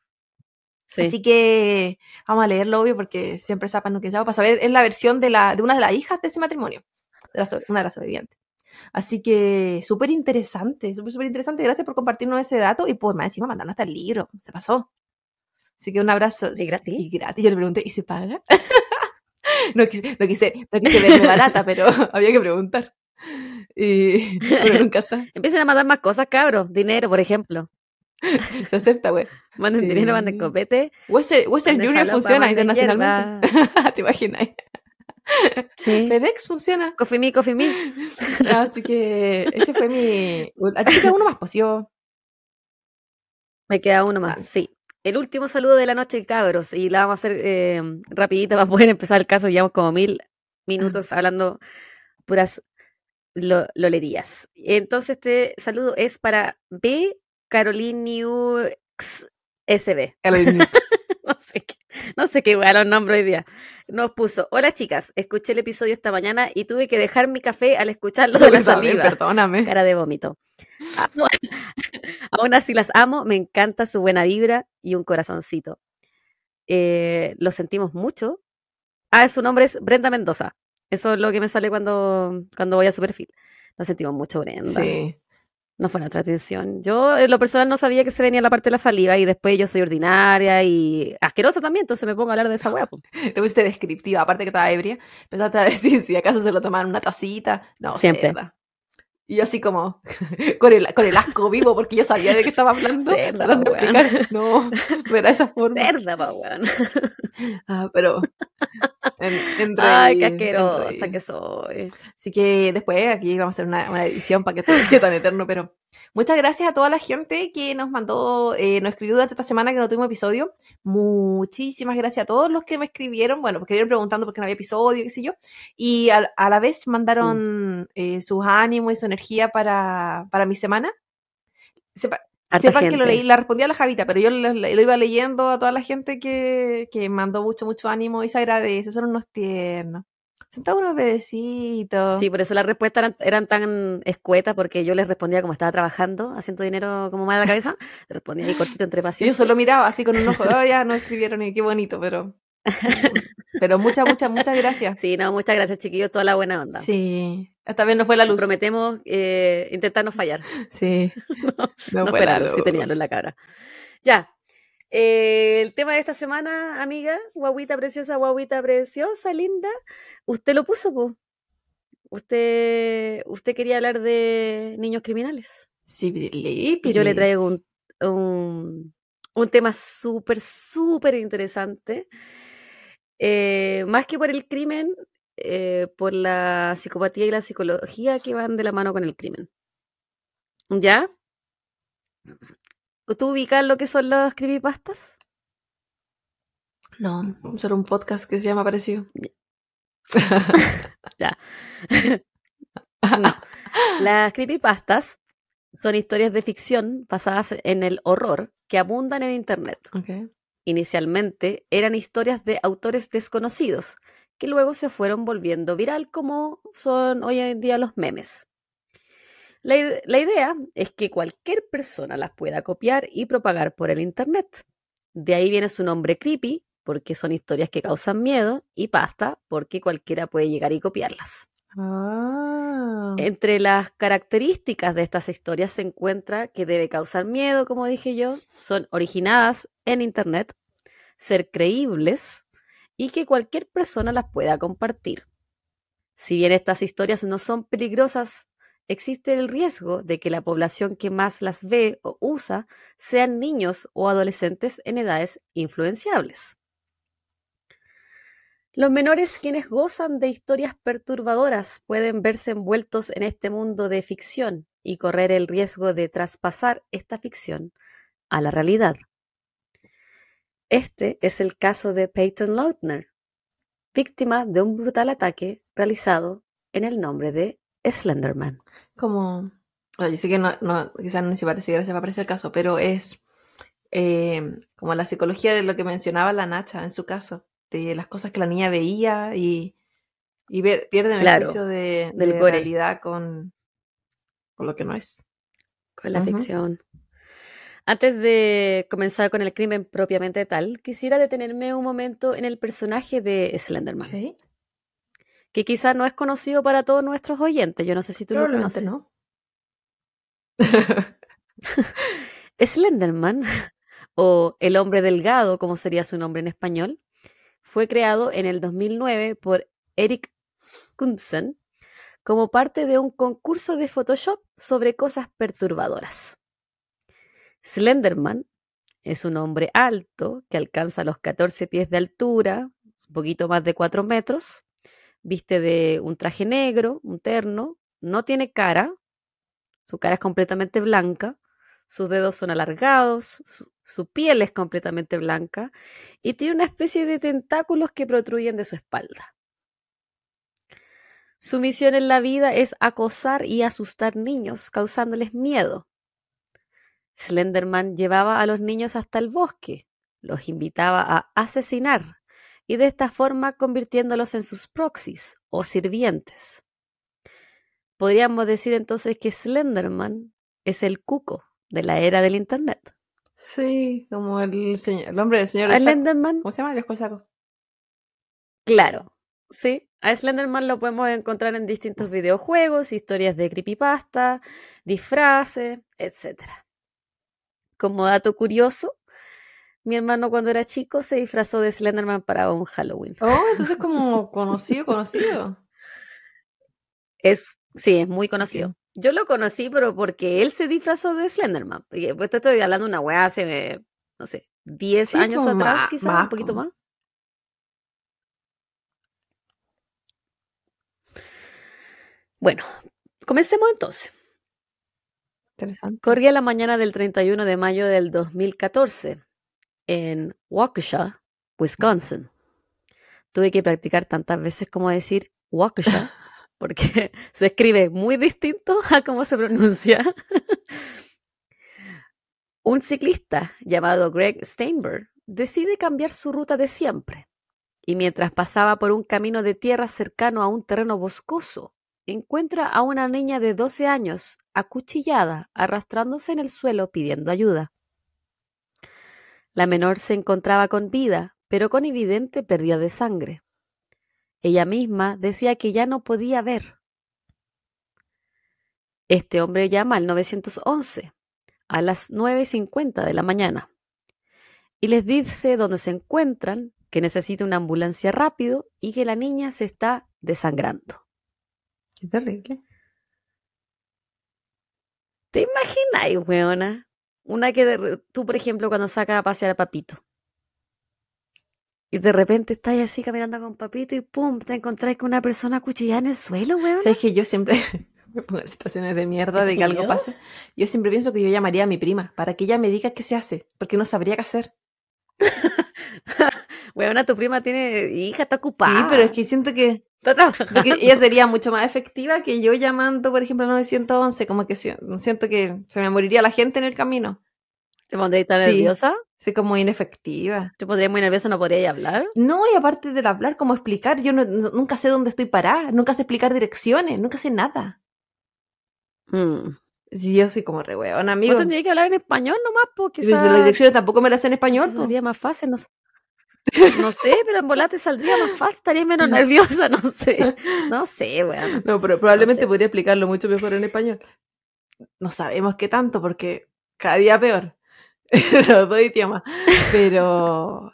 A: Sí.
B: Así que vamos a leerlo, obvio, porque siempre lo que para saber, es la versión de, la, de una de las hijas de ese matrimonio, de la una de las sobrevivientes. Así que súper interesante, súper, súper interesante. Gracias por compartirnos ese dato y por más encima mandarnos hasta el libro. Se pasó. Así que un abrazo.
A: ¿Y gratis?
B: Y gratis. Yo le pregunté, ¿y se paga? [laughs] no, quise, no, quise, no quise verme barata, pero [laughs] había que preguntar. Y [laughs] bueno, nunca sabe.
A: Empiecen a mandar más cosas, cabros. Dinero, por ejemplo.
B: Se acepta, güey.
A: Manden
B: Sí.
A: dinero, manden copete.
B: Western, Western
A: falopa,
B: funciona internacionalmente. ¿Te imaginas?
A: Sí.
B: FedEx funciona.
A: Coffee me, coffee me. [laughs]
B: Así que ese fue mi. A ti te queda uno más, pues yo.
A: Me queda uno más,
B: Ah.
A: sí. El último saludo de la noche, cabros, y la vamos a hacer eh, rapidita para poder empezar el caso. Llevamos como mil minutos hablando puras lo- lolerías. Entonces, este saludo es para B. Caroliniux SB. [laughs] [laughs] No sé qué, no sé qué weá los nombres hoy día. Nos puso, hola chicas, escuché el episodio esta mañana y tuve que dejar mi café al escucharlo de la saliva.
B: Perdóname.
A: Cara de vómito. [laughs] Amo- Aún así las amo, me encanta su buena vibra y un corazoncito. Eh, lo sentimos mucho. Ah, su nombre es Brenda Mendoza. Eso es lo que me sale cuando, cuando voy a su perfil. Lo sentimos mucho, Brenda.
B: Sí.
A: No fue nuestra atención. Yo, en lo personal, no sabía que se venía la parte de la saliva y después yo soy ordinaria y asquerosa también, entonces me pongo a hablar de esa hueá. [laughs]
B: Te pusiste descriptiva, aparte que estaba ebria. Empezaste a decir si acaso se lo tomaron una tacita. No,
A: Siempre.
B: cerda. Y yo así como, [laughs] con el, con el asco vivo, porque yo sabía de qué estaba hablando.
A: Cerda.
B: No, no era esa forma.
A: Cerda, pa, weón.
B: Ah, pero... En, en
A: Ay, qué asquerosa que soy.
B: Así que después aquí vamos a hacer una, una edición para que quede tan eterno, pero muchas gracias a toda la gente que nos mandó, eh, nos escribió durante esta semana que no tuvimos episodio. Muchísimas gracias a todos los que me escribieron, bueno, porque iban preguntando por qué no había episodio, qué sé yo, y a, a la vez mandaron eh, sus ánimos y su energía para, para mi semana. Sepa- Sepan que lo leí, la respondí a la Javita, pero yo lo, lo iba leyendo a toda la gente que, que mandó mucho, mucho ánimo y se agradece, son unos tiernos. Todos unos bebecitos.
A: Sí, por eso las respuestas eran, eran tan escuetas, porque yo les respondía como estaba trabajando, haciendo dinero como mal a la cabeza, [laughs] les respondía ahí cortito entre
B: Y yo
A: pacientes.
B: solo miraba así con un ojo, [laughs] oh, ya no escribieron y qué bonito, pero. Pero muchas, muchas, muchas gracias.
A: Sí, no, muchas gracias, chiquillos, toda la buena onda.
B: Sí. Esta vez no fue la luz.
A: Prometemos eh, intentar no fallar.
B: Sí. [laughs]
A: No, fue la luz, sí tenía luz en la cara. Ya. Eh, el tema de esta semana, amiga, guaguita preciosa, guaguita preciosa, linda. Usted lo puso, po. Usted, usted quería hablar de niños criminales.
B: Sí,
A: Y yo le traigo un, un, un tema súper, súper interesante. Eh, más que por el crimen, eh, por la psicopatía y la psicología que van de la mano con el crimen. ¿Ya? ¿Tú ubicas lo que son los creepypastas?
B: No, solo un podcast que se llama Parecido.
A: Ya. [laughs] [laughs] No. Las creepypastas son historias de ficción basadas en el horror que abundan en Internet. Inicialmente eran historias de autores desconocidos, que luego se fueron volviendo viral como son hoy en día los memes. La, ide- la idea es que cualquier persona las pueda copiar y propagar por el Internet. De ahí viene su nombre creepy, porque son historias que causan miedo, y pasta, porque cualquiera puede llegar y copiarlas.
B: Ah.
A: Entre las características de estas historias se encuentra que debe causar miedo, como dije yo, son originadas en Internet, ser creíbles y que cualquier persona las pueda compartir. Si bien estas historias no son peligrosas, existe el riesgo de que la población que más las ve o usa sean niños o adolescentes en edades influenciables. Los menores quienes gozan de historias perturbadoras pueden verse envueltos en este mundo de ficción y correr el riesgo de traspasar esta ficción a la realidad. Este es el caso de Peyton Lautner, víctima de un brutal ataque realizado en el nombre de Slenderman.
B: Como. yo sé que no, no quizás ni se parece, se va a parecer el caso, pero es eh, como la psicología de lo que mencionaba la Nacha en su caso, de las cosas que la niña veía y, y ver- pierden el
A: Claro,
B: juicio de,
A: del
B: de realidad con, con lo que no es.
A: con la ficción. Antes de comenzar con el crimen propiamente tal, quisiera detenerme un momento en el personaje de Slenderman,
B: Sí,
A: que quizás no es conocido para todos nuestros oyentes. Yo no sé si tú lo conoces.
B: no. [laughs]
A: Slenderman, [laughs] o el hombre delgado, como sería su nombre en español, fue creado en el 2009 por Eric Knudsen como parte de un concurso de Photoshop sobre cosas perturbadoras. Slenderman es un hombre alto que alcanza los 14 pies de altura, un poquito más de 4 metros, viste de un traje negro, un terno, no tiene cara, su cara es completamente blanca, sus dedos son alargados, su, piel es completamente blanca y tiene una especie de tentáculos que protruyen de su espalda. Su misión en la vida es acosar y asustar niños, causándoles miedo. Slenderman llevaba a los niños hasta el bosque, los invitaba a asesinar y de esta forma convirtiéndolos en sus proxies o sirvientes. Podríamos decir entonces que Slenderman es el cuco de la era del Internet.
B: Sí, como el, señor, el hombre del señor.
A: Slenderman,
B: ¿Cómo se llama? El
A: claro, sí, A Slenderman lo podemos encontrar en distintos videojuegos, historias de creepypasta, disfraces, etc. Como dato curioso, mi hermano cuando era chico se disfrazó de Slenderman para un Halloween.
B: Oh, entonces como conocido, conocido.
A: Es, sí, es muy conocido. Yo lo conocí, pero porque él se disfrazó de Slenderman. Pues te estoy hablando de una weá hace, no sé, 10 años atrás, quizás, un poquito más. Bueno, comencemos entonces.
B: Interesante.
A: Corría la mañana del 31 de mayo del 2014 en Waukesha, Wisconsin. Tuve que practicar tantas veces como decir Waukesha, [laughs] porque [laughs] se escribe muy distinto a cómo se pronuncia. [laughs] Un ciclista llamado Greg Steinberg decide cambiar su ruta de siempre y mientras pasaba por un camino de tierra cercano a un terreno boscoso, encuentra a una niña de 12 años acuchillada, arrastrándose en el suelo pidiendo ayuda. La menor se encontraba con vida, pero con evidente pérdida de sangre. Ella misma decía que ya no podía ver. Este hombre llama al 911 a las 9.50 de la mañana y les dice dónde se encuentran, que necesita una ambulancia rápido y que la niña se está desangrando.
B: Qué terrible.
A: ¿Te imaginas, weona? Una que tú, por ejemplo, cuando sacas a pasear a papito. Y de repente estás así caminando con papito y pum, te encontrás con una persona cuchillada en el suelo, weón.
B: ¿Sabes que yo siempre [laughs] me pongo en situaciones de mierda de que algo pase? Yo siempre pienso que yo llamaría a mi prima para que ella me diga qué se hace, porque no sabría qué hacer. [laughs]
A: Weona, tu prima tiene hija, está ocupada.
B: Sí, pero es que siento que ella sería mucho más efectiva que yo llamando, por ejemplo, al 911, como que siento que se me moriría la gente en el camino.
A: ¿Te pondría tan nerviosa?
B: Sí, como inefectiva.
A: ¿Te pondría muy nerviosa? ¿No podría hablar?
B: No, y aparte del hablar, como explicar, yo nunca sé dónde estoy parada, nunca sé explicar direcciones, nunca sé nada.
A: Hmm.
B: Sí, yo soy como re weón, amigo. Yo
A: tendría que hablar en español nomás, porque
B: quizás... Las direcciones tampoco me las sé en español.
A: Sería más fácil, no sé. No sé, pero en volate saldría más fácil, estaría menos nerviosa, no sé. [laughs] No sé, weón.
B: No, pero probablemente podría explicarlo mucho mejor en español. No sabemos qué tanto, porque cada día peor. [laughs] Los dos idiomas. Pero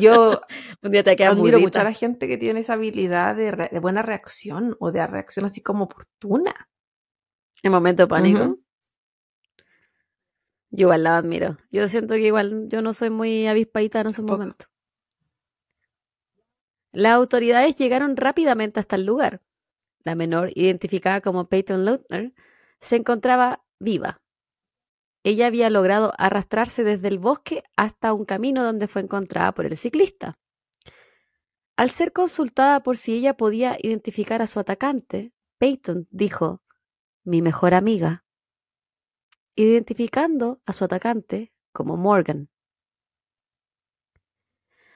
B: yo [laughs]
A: Un día te
B: admiro mucho a la gente que tiene esa habilidad de, buena reacción o de reacción así como oportuna.
A: En momento de pánico. Yo igual la admiro. Yo siento que igual yo no soy muy avispadita en esos momentos. Las autoridades llegaron rápidamente hasta el lugar. La menor, identificada como Peyton Lautner, se encontraba viva. Ella había logrado arrastrarse desde el bosque hasta un camino donde fue encontrada por el ciclista. Al ser consultada por si ella podía identificar a su atacante, Peyton dijo, mi mejor amiga, identificando a su atacante como Morgan.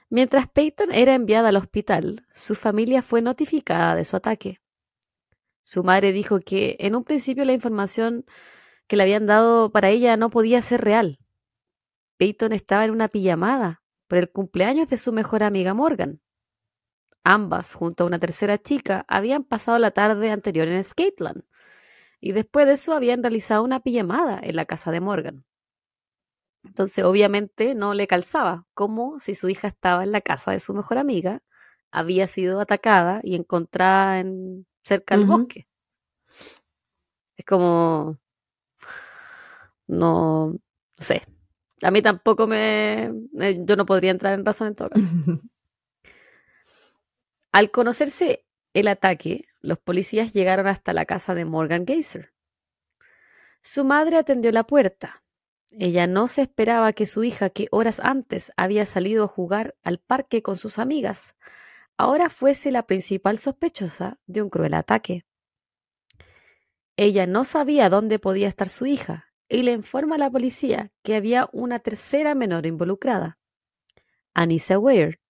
A: Mientras Peyton era enviada al hospital, su familia fue notificada de su ataque. Su madre dijo que en un principio la información que le habían dado para ella no podía ser real. Peyton estaba en una pijamada por el cumpleaños de su mejor amiga Morgan. Ambas, junto a una tercera chica, habían pasado la tarde anterior en Skateland y después de eso habían realizado una pijamada en la casa de Morgan. Entonces, obviamente, no le calzaba, como si su hija estaba en la casa de su mejor amiga, había sido atacada y encontrada en, cerca del bosque. Es como, no, no sé. A mí tampoco me, yo no podría entrar en razón en todo caso. [laughs] Al conocerse el ataque, los policías llegaron hasta la casa de Morgan Geyser. Su madre atendió la puerta ella no se esperaba que su hija, que horas antes había salido a jugar al parque con sus amigas, ahora fuese la principal sospechosa de un cruel ataque. Ella no sabía dónde podía estar su hija y le informa a la policía que había una tercera menor involucrada, Anissa Ware.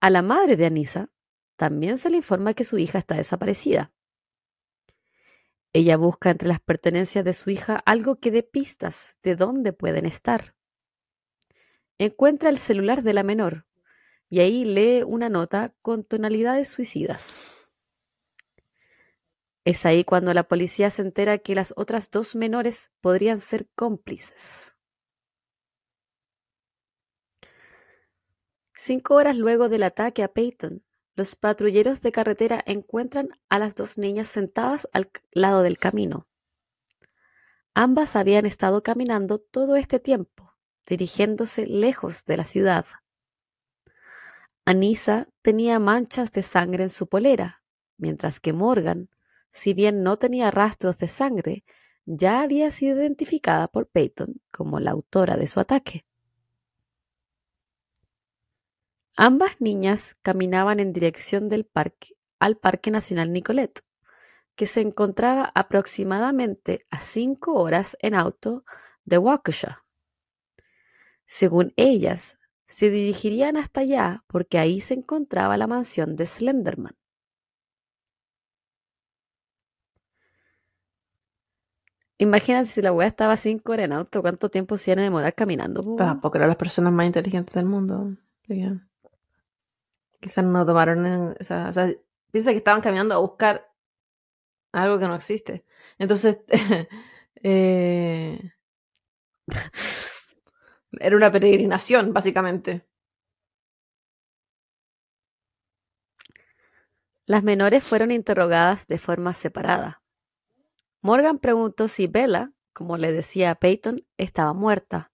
A: A la madre de Anissa también se le informa que su hija está desaparecida. Ella busca entre las pertenencias de su hija algo que dé pistas de dónde pueden estar. Encuentra el celular de la menor, y ahí lee una nota con tonalidades suicidas. Es ahí cuando la policía se entera que las otras dos menores podrían ser cómplices. Cinco horas luego del ataque a Peyton, los patrulleros de carretera encuentran a las dos niñas sentadas al lado del camino. Ambas habían estado caminando todo este tiempo, dirigiéndose lejos de la ciudad. Anisa tenía manchas de sangre en su polera, mientras que Morgan, si bien no tenía rastros de sangre, ya había sido identificada por Peyton como la autora de su ataque. Ambas niñas caminaban en dirección del parque al Parque Nacional Nicolet, que se encontraba aproximadamente a cinco horas en auto de Waukesha. Según ellas, se dirigirían hasta allá porque ahí se encontraba la mansión de Slenderman. Imagínate si la weá estaba cinco horas en auto, ¿cuánto tiempo se iban a demorar caminando?
B: Tampoco eran las personas más inteligentes del mundo. Quizás no tomaron. o, sea, piensa que estaban caminando a buscar algo que no existe. Entonces, [laughs] eh, era una peregrinación, básicamente.
A: Las menores fueron interrogadas de forma separada. Morgan preguntó si Bella, como le decía a Peyton, estaba muerta.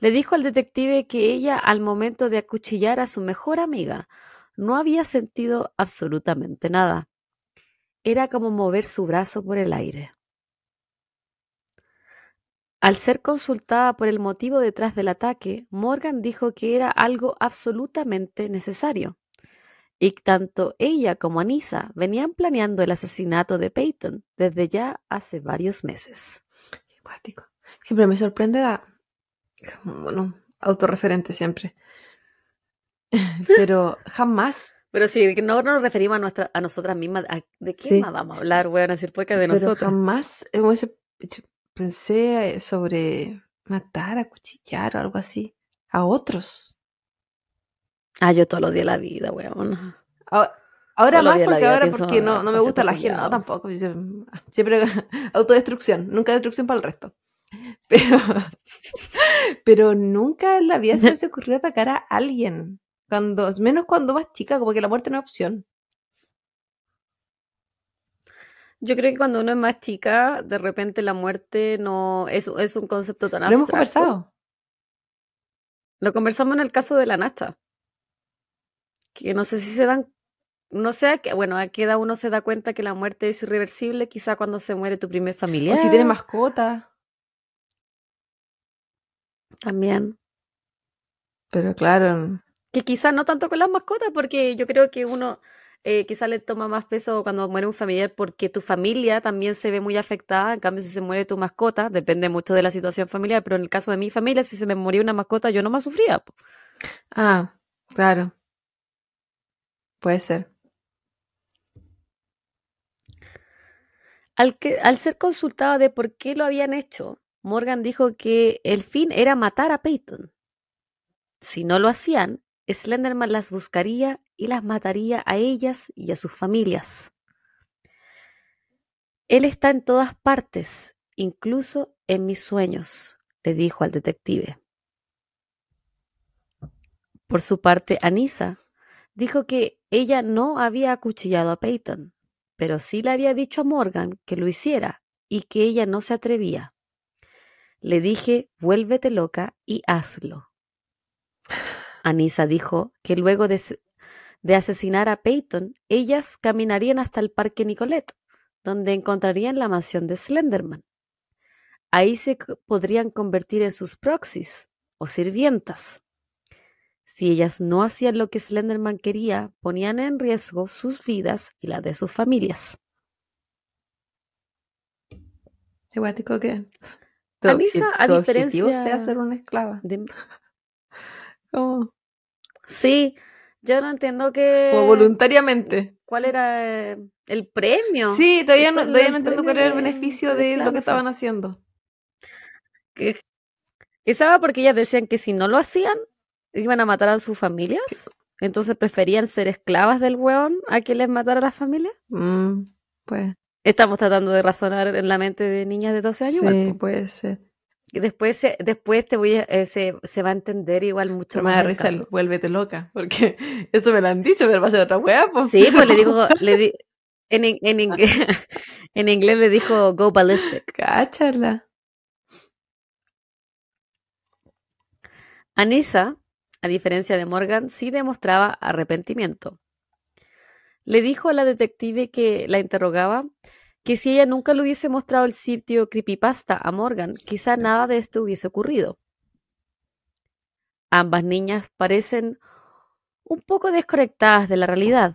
A: Le dijo al detective que ella, al momento de acuchillar a su mejor amiga, no había sentido absolutamente nada. Era como mover su brazo por el aire. Al ser consultada por el motivo detrás del ataque, Morgan dijo que era algo absolutamente necesario. Y tanto ella como Anissa venían planeando el asesinato de Peyton desde ya hace varios meses.
B: Siempre me sorprende la, bueno, autorreferente siempre. [laughs] Pero jamás.
A: Pero si no nos referimos a, nuestra, a nosotras mismas, ¿de qué más vamos a hablar, weón? decir, porque de nosotros.
B: Jamás pensé sobre matar, acuchillar o algo así a otros.
A: Ah, yo todos los días de la vida, weón.
B: Ahora, más porque ahora porque no, no me gusta la gente, no, tampoco. Siempre [laughs] [laughs] autodestrucción, nunca destrucción para el resto. [laughs] Pero, pero nunca en la vida se me ocurrió atacar a alguien. Cuando, menos cuando más chica, como que la muerte no es opción.
A: Yo creo que cuando uno es más chica, de repente la muerte no es, es un concepto tan abstracto.
B: Lo hemos conversado.
A: Lo conversamos en el caso de la Nacha. Que no sé si se dan no sé, que, bueno, a qué edad uno se da cuenta que la muerte es irreversible, quizá cuando se muere tu primer familiar.
B: O si tiene mascota.
A: También.
B: Pero claro.
A: Que quizás no tanto con las mascotas, porque yo creo que uno eh, quizás le toma más peso cuando muere un familiar porque tu familia también se ve muy afectada. En cambio, si se muere tu mascota, depende mucho de la situación familiar, pero en el caso de mi familia, si se me moría una mascota, yo no más sufría.
B: Ah, claro. Puede ser.
A: Al, que, al ser consultado de por qué lo habían hecho, Morgan dijo que el fin era matar a Peyton. Si no lo hacían, Slenderman las buscaría y las mataría a ellas y a sus familias. Él está en todas partes, incluso en mis sueños, le dijo al detective. Por su parte, Anisa dijo que ella no había acuchillado a Peyton, pero sí le había dicho a Morgan que lo hiciera y que ella no se atrevía. Le dije, vuélvete loca y hazlo. Anisa dijo que luego de, asesinar a Peyton, ellas caminarían hasta el parque Nicolette, donde encontrarían la mansión de Slenderman. Ahí se podrían convertir en sus proxies o sirvientas. Si ellas no hacían lo que Slenderman quería, ponían en riesgo sus vidas y la de sus familias.
B: que
A: Anisa, a diferencia.
B: sea ser una esclava. [laughs]
A: Sí, yo no entiendo que.
B: O voluntariamente.
A: ¿Cuál era el premio?
B: Sí, todavía no, todavía no entiendo cuál era el beneficio de, lo que estaban haciendo.
A: Que, estaba porque ellas decían que si no lo hacían, iban a matar a sus familias. Entonces preferían ser esclavas del weón a que les matara a las familias.
B: Mm, pues.
A: Estamos tratando de razonar en la mente de niñas de 12 años.
B: Sí,
A: igual,
B: puede ser.
A: Y Después, se- después te voy a- eh, se, se va a entender igual mucho
B: Pero me
A: más
B: da
A: el
B: risa
A: caso.
B: vuélvete loca, porque [laughs] eso me lo han dicho, pero va a ser otra weá, pues.
A: Sí, pues le digo, [laughs] le di- en, en, inglés, [laughs] en inglés le dijo go ballistic.
B: Cáchala.
A: Anissa, a diferencia de Morgan, sí demostraba arrepentimiento. Le dijo a la detective que la interrogaba que si ella nunca le hubiese mostrado el sitio Creepypasta a Morgan, quizá nada de esto hubiese ocurrido. Ambas niñas parecen un poco desconectadas de la realidad.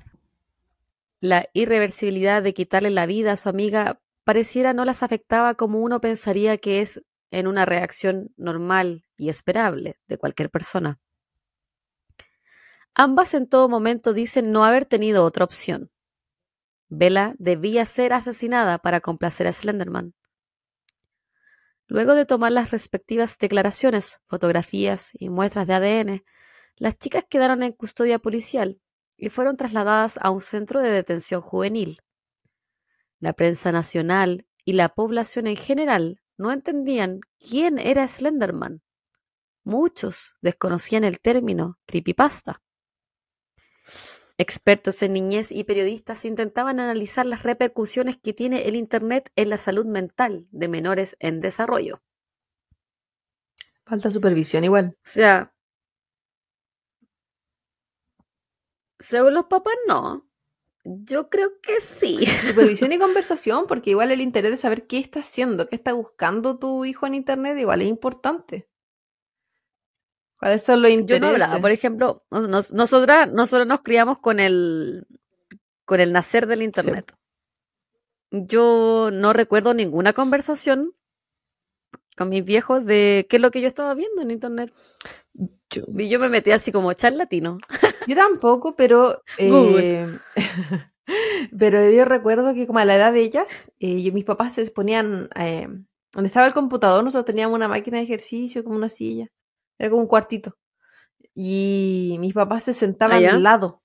A: La irreversibilidad de quitarle la vida a su amiga pareciera no las afectaba como uno pensaría que es en una reacción normal y esperable de cualquier persona. Ambas en todo momento dicen no haber tenido otra opción. Bella debía ser asesinada para complacer a Slenderman. Luego de tomar las respectivas declaraciones, fotografías y muestras de ADN, las chicas quedaron en custodia policial y fueron trasladadas a un centro de detención juvenil. La prensa nacional y la población en general no entendían quién era Slenderman. Muchos desconocían el término creepypasta. Expertos en niñez y periodistas intentaban analizar las repercusiones que tiene el Internet en la salud mental de menores en desarrollo.
B: Falta supervisión igual.
A: O sea, según los papás, no. Yo creo que sí. [laughs]
B: Supervisión y conversación, porque igual el interés de saber qué está haciendo, qué está buscando tu hijo en internet, igual es importante. ¿Cuáles son los
A: Yo
B: intereses?
A: no hablaba, por ejemplo, nos- nos- nosotras, nosotros nos criamos con el, con el nacer del Internet. Yo no recuerdo ninguna conversación con mis viejos de qué es lo que yo estaba viendo en Internet.
B: Yo,
A: Y yo me metí así como charlatino.
B: yo tampoco, pero [laughs] eh, [laughs] pero yo recuerdo que como a la edad de ellas, eh, yo- mis papás se ponían eh, donde estaba el computador, nosotros teníamos una máquina de ejercicio, como una silla, era como un cuartito. Y mis papás se sentaban
A: ¿Ah, ya?
B: al lado.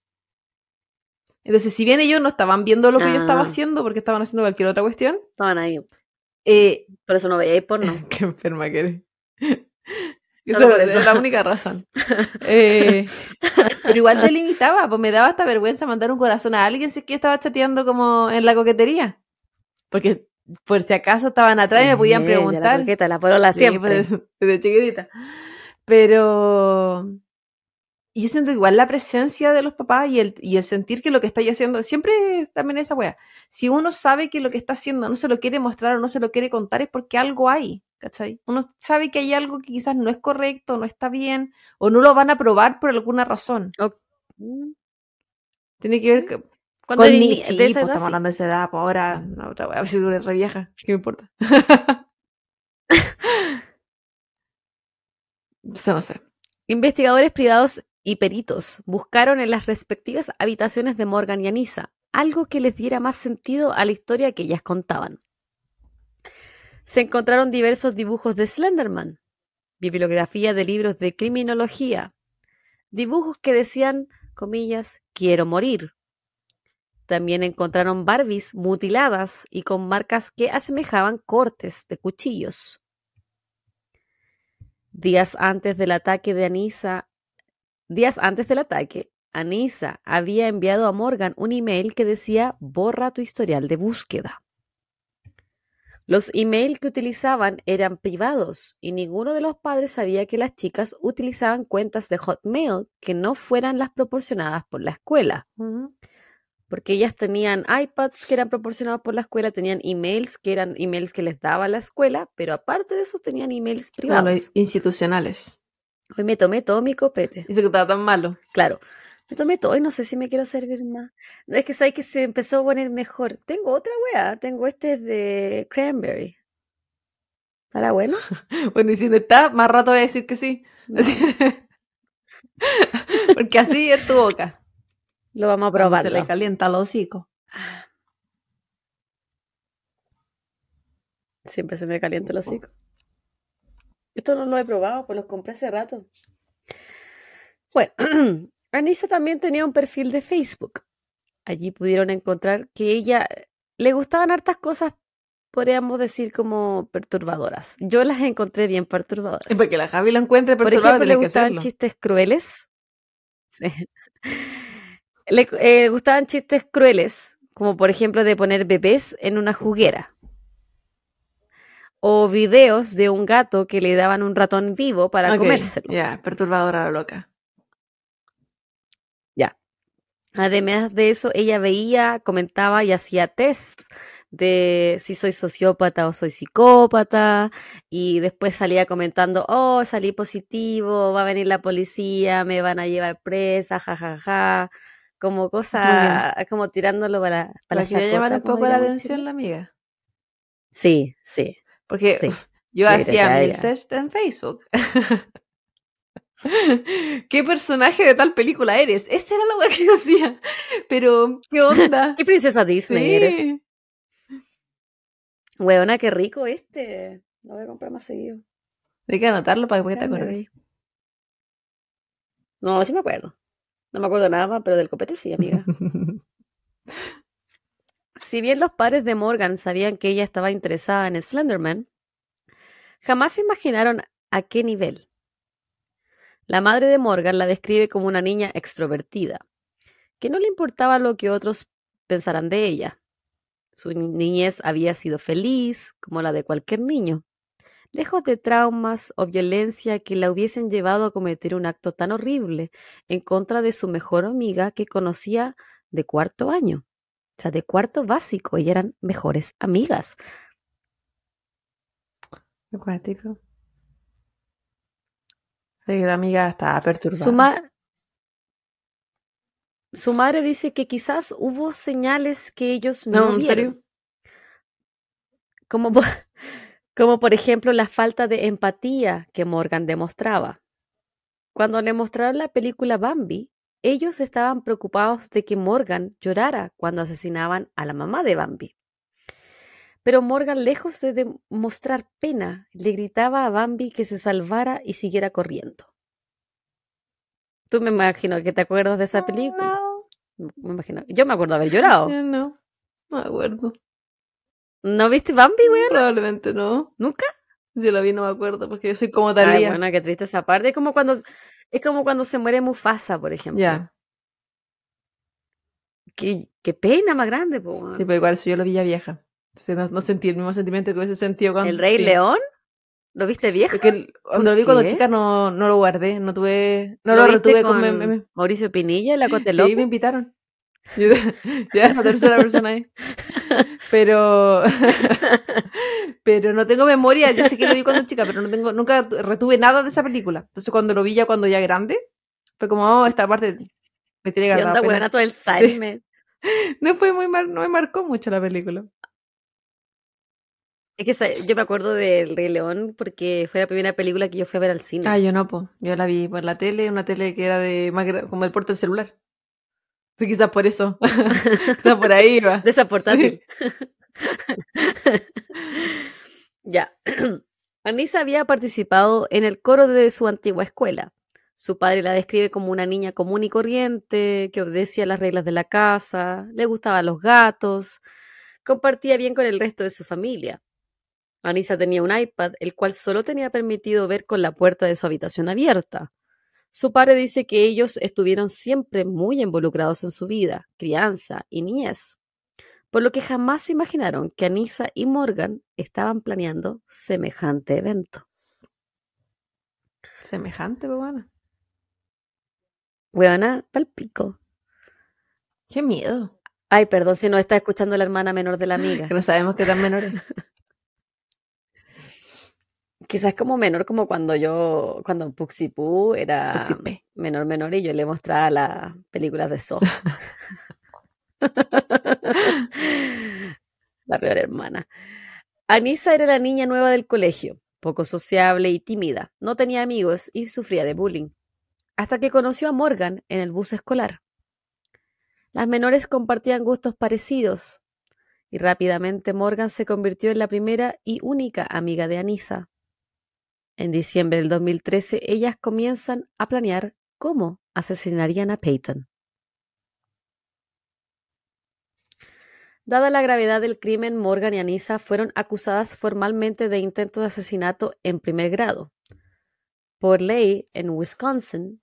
B: Entonces, si bien ellos no estaban viendo lo que yo estaba
A: Ah.
B: haciendo, porque estaban haciendo cualquier otra cuestión,
A: Estaban ahí.
B: eh,
A: Por eso no veíais porno. [laughs]
B: Qué enferma que eres. [laughs] Esa es la única razón. Eh, pero igual te limitaba, pues me daba hasta vergüenza mandar un corazón a alguien si es que estaba chateando como en la coquetería. Porque por si acaso estaban atrás y me podían
A: Eh, de La
B: preguntar.
A: coqueta, la porola
B: Sí,
A: siempre.
B: pues, [laughs] desde chiquitita. Pero yo siento igual la presencia de los papás y el, y el sentir que lo que estáis haciendo, siempre es también esa wea. Si uno sabe que lo que está haciendo no se lo quiere mostrar o no se lo quiere contar es porque algo hay, ¿cachai? Uno sabe que hay algo que quizás no es correcto, no está bien, o no lo van a probar por alguna razón.
A: Mm.
B: Tiene que ver que- con
A: eres
B: ni-
A: ni-
B: sí,
A: de esa
B: pues, estamos hablando de esa edad, pues ahora, no, otra wea, [laughs] si re vieja, ¿qué me importa? [laughs]
A: Investigadores privados y peritos buscaron en las respectivas habitaciones de Morgan y Anissa algo que les diera más sentido a la historia que ellas contaban. Se encontraron diversos dibujos de Slenderman, bibliografía de libros de criminología, dibujos que decían, comillas, quiero morir. También encontraron Barbies mutiladas y con marcas que asemejaban cortes de cuchillos. Días antes del ataque de Anissa, días antes del ataque, Anissa había enviado a Morgan un email que decía borra tu historial de búsqueda. Los emails que utilizaban eran privados y ninguno de los padres sabía que las chicas utilizaban cuentas de Hotmail que no fueran las proporcionadas por la escuela porque ellas tenían iPads que eran proporcionados por la escuela, tenían emails que eran emails que les daba la escuela, pero aparte de eso tenían emails
B: Claro,
A: privados.
B: institucionales.
A: Hoy me tomé todo mi copete.
B: Dice que estaba tan malo.
A: Claro, me tomé todo y no sé si me quiero servir más. Es que sabes que se empezó a poner mejor. Tengo otra wea, tengo este de cranberry. ¿Estará bueno? [laughs]
B: Bueno, y si no está, más rato voy a decir que sí.
A: No, [laughs]
B: Porque así es tu boca.
A: Lo vamos a
B: Cuando Se le calienta el hocico.
A: Siempre se me calienta el hocico. Esto no lo he probado, pues los compré hace rato. Bueno, [clears throat] Anissa también tenía un perfil de Facebook. Allí pudieron encontrar que ella le gustaban hartas cosas, podríamos decir como perturbadoras. Yo las encontré bien perturbadoras.
B: Es porque la Javi lo encuentre
A: Por
B: perturbadora.
A: ejemplo, le gustaban chistes crueles. [laughs] Sí. Le eh, gustaban chistes crueles, como por ejemplo de poner bebés en una juguera. O videos de un gato que le daban un ratón vivo para comérselo.
B: Ya, perturbadora la loca.
A: Además de eso, ella veía, comentaba y hacía test de si soy sociópata o soy psicópata y después salía comentando, oh, salí positivo, va a venir la policía, me van a llevar presa, jajaja, como cosa, como tirándolo para, para
B: La quería llamar
A: chacota,
B: un poco la atención la amiga.
A: Sí, sí,
B: Porque
A: sí.
B: yo hacía
A: ya.
B: test en Facebook. [laughs] ¿Qué personaje de tal película eres? Esa era la weá que yo hacía. Pero, ¿qué onda? [laughs]
A: ¿Qué princesa Disney eres?
B: Sí.
A: Huevona, qué rico este. Lo voy a comprar más seguido.
B: Hay que anotarlo para que te acuerdes.
A: No, sí me acuerdo. No me acuerdo nada más, pero del copete sí, amiga. [laughs] Si bien los padres de Morgan sabían que ella estaba interesada en Slenderman, jamás se imaginaron a qué nivel. La madre de Morgan la describe como una niña extrovertida, que no le importaba lo que otros pensaran de ella. Su ni- niñez había sido feliz, como la de cualquier niño, lejos de traumas o violencia que la hubiesen llevado a cometer un acto tan horrible en contra de su mejor amiga que conocía de cuarto año. O sea, de cuarto básico, y eran mejores amigas.
B: Acuático. Sí, la amiga estaba perturbada.
A: Su, ma- su madre dice que quizás hubo señales que ellos no,
B: no, ¿en
A: vieron,
B: serio?
A: Como, [laughs] como por ejemplo la falta de empatía que Morgan demostraba. Cuando le mostraron la película Bambi, ellos estaban preocupados de que Morgan llorara cuando asesinaban a la mamá de Bambi. Pero Morgan, lejos de demostrar pena, le gritaba a Bambi que se salvara y siguiera corriendo. Tú me imagino que te acuerdas de esa película.
B: No,
A: Me imagino. Yo me acuerdo haber llorado.
B: no. No me acuerdo.
A: ¿No viste Bambi, güey?
B: Probablemente no.
A: ¿Nunca?
B: Si la vi no me acuerdo porque yo soy como
A: Ay,
B: Talía.
A: bueno, qué triste esa parte. Es como cuando, es como cuando se muere Mufasa, por ejemplo.
B: Ya.
A: Qué, qué pena más grande, po, weón.
B: Sí, pero igual si yo lo vi ya vieja. Entonces no, no sentí el mismo sentimiento que hubiese sentido cuando.
A: ¿El Rey
B: sí.
A: León? ¿Lo viste viejo?
B: Porque cuando lo vi cuando chica no, no lo guardé, no tuve. No
A: ¿Lo
B: lo, retuve con
A: con. Mauricio Pinilla y la Cote
B: Sí, me invitaron. Yo- [laughs] ya es la tercera persona ahí. Pero. [laughs] pero no tengo memoria. Yo sé que lo vi cuando chica, pero no tengo, nunca retuve nada de esa película. Entonces cuando lo vi ya cuando ya grande, fue como, oh, esta parte me tiene
A: ¿Qué
B: guardada.
A: onda, weón? todo el Alzheimer. [laughs]
B: No fue muy mar, no me marcó mucho la película.
A: Es que yo me acuerdo del Rey León porque fue la primera película que yo fui a ver al cine.
B: Ah, yo no, pues. Yo la vi por la tele, una tele que era de más como el puerto del celular. Sí, quizás por eso. [laughs] quizás por ahí va.
A: De esa portátil. [laughs] ya. [clears throat] Anissa había participado en el coro de su antigua escuela. Su padre la describe como una niña común y corriente, que obedecía las reglas de la casa, le gustaban los gatos, compartía bien con el resto de su familia. Anissa tenía un iPad, el cual solo tenía permitido ver con la puerta de su habitación abierta. Su padre dice que ellos estuvieron siempre muy involucrados en su vida, crianza y niñez, por lo que jamás se imaginaron que Anissa y Morgan estaban planeando semejante evento.
B: Semejante, pues bueno.
A: Weona, palpico.
B: Qué miedo.
A: Ay, perdón si nos está escuchando la hermana menor de la amiga. [laughs]
B: Que no sabemos qué tan menores.
A: Quizás como menor, como cuando yo, cuando Puxipú era
B: Puxipé.
A: menor, menor y yo le mostraba las películas de So. [laughs] la peor hermana. Anissa era la niña nueva del colegio, poco sociable y tímida. No tenía amigos y sufría de bullying. Hasta que conoció a Morgan en el bus escolar. Las menores compartían gustos parecidos y rápidamente Morgan se convirtió en la primera y única amiga de Anissa. En diciembre del 2013, ellas comienzan a planear cómo asesinarían a Peyton. Dada la gravedad del crimen, Morgan y Anissa fueron acusadas formalmente de intento de asesinato en primer grado. Por ley, en Wisconsin,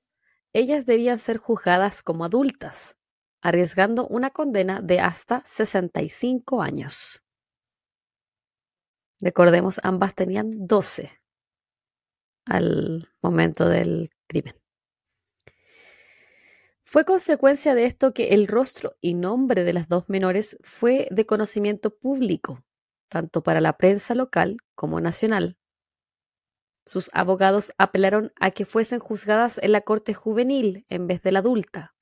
A: ellas debían ser juzgadas como adultas, arriesgando una condena de hasta 65 años. Recordemos, ambas tenían 12 al momento del crimen. Fue consecuencia de esto que el rostro y nombre de las dos menores fue de conocimiento público, tanto para la prensa local como nacional. Sus abogados apelaron a que fuesen juzgadas en la corte juvenil en vez de la adulta.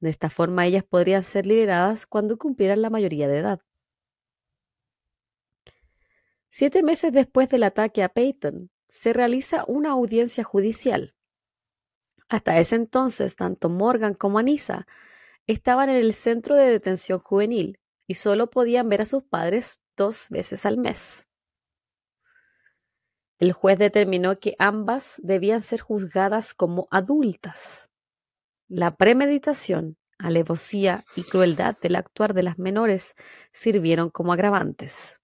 A: De esta forma ellas podrían ser liberadas cuando cumplieran la mayoría de edad. Siete meses después del ataque a Peyton, se realiza una audiencia judicial. Hasta ese entonces, tanto Morgan como Anissa estaban en el centro de detención juvenil y solo podían ver a sus padres dos veces al mes. El juez determinó que ambas debían ser juzgadas como adultas. La premeditación, alevosía y crueldad del actuar de las menores sirvieron como agravantes.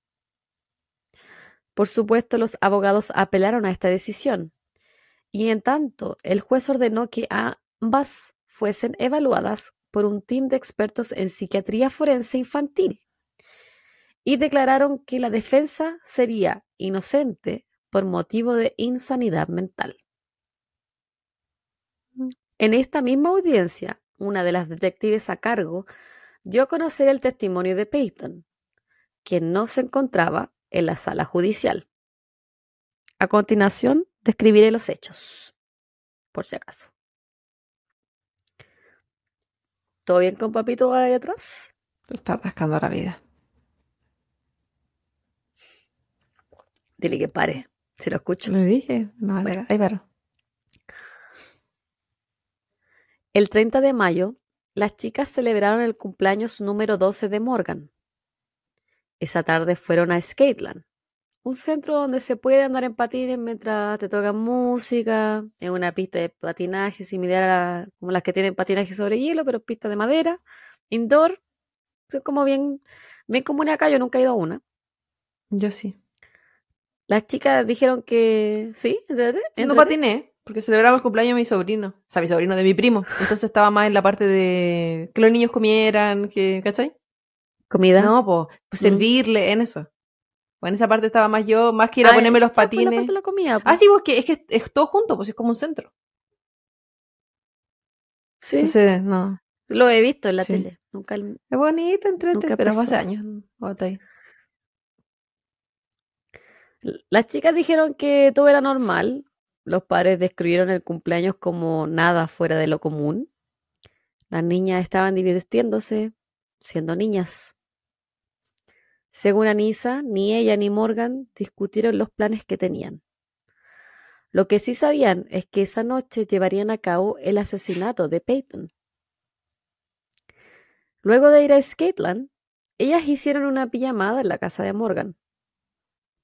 A: Por supuesto, los abogados apelaron a esta decisión, y en tanto el juez ordenó que ambas fuesen evaluadas por un team de expertos en psiquiatría forense infantil y declararon que la defensa sería inocente por motivo de insanidad mental. Mm. En esta misma audiencia, una de las detectives a cargo dio a conocer el testimonio de Peyton, quien no se encontraba en la sala judicial. A continuación, describiré los hechos, por si acaso. ¿Todo bien con papito ahí atrás?
B: Está rascando la vida.
A: Dile que pare, si lo escucho.
B: Le dije, no, ahí va.
A: El 30 de mayo, las chicas celebraron el cumpleaños número 12 de Morgan. Esa tarde fueron a Skateland, un centro donde se puede andar en patines mientras te tocan música, en una pista de patinaje similar a como las que tienen patinaje sobre hielo, pero pista de madera, indoor. Es como bien, bien común acá, yo nunca he ido a una.
B: Yo sí.
A: Las chicas dijeron que sí,
B: No patiné, porque celebramos el cumpleaños de mi sobrino, o sea, mi sobrino de mi primo. Entonces estaba más en la parte de que los niños comieran, que, ¿cachai?
A: ¿Comida?
B: No, pues, pues servirle, en eso. Bueno, esa parte estaba más yo, más que ir a ponerme los pues, patines.
A: la comida,
B: Ah, sí, porque es que es todo junto, pues es como un centro.
A: Sí.
B: no.
A: Lo he visto en la tele. Nunca
B: Es bonito, entrete, pero hace años.
A: Las chicas dijeron que todo era normal. Los padres describieron el cumpleaños como nada fuera de lo común. Las niñas estaban divirtiéndose, siendo niñas. Según Anisa, ni ella ni Morgan discutieron los planes que tenían. Lo que sí sabían es que esa noche llevarían a cabo el asesinato de Peyton. Luego de ir a Skateland, ellas hicieron una pijamada en la casa de Morgan.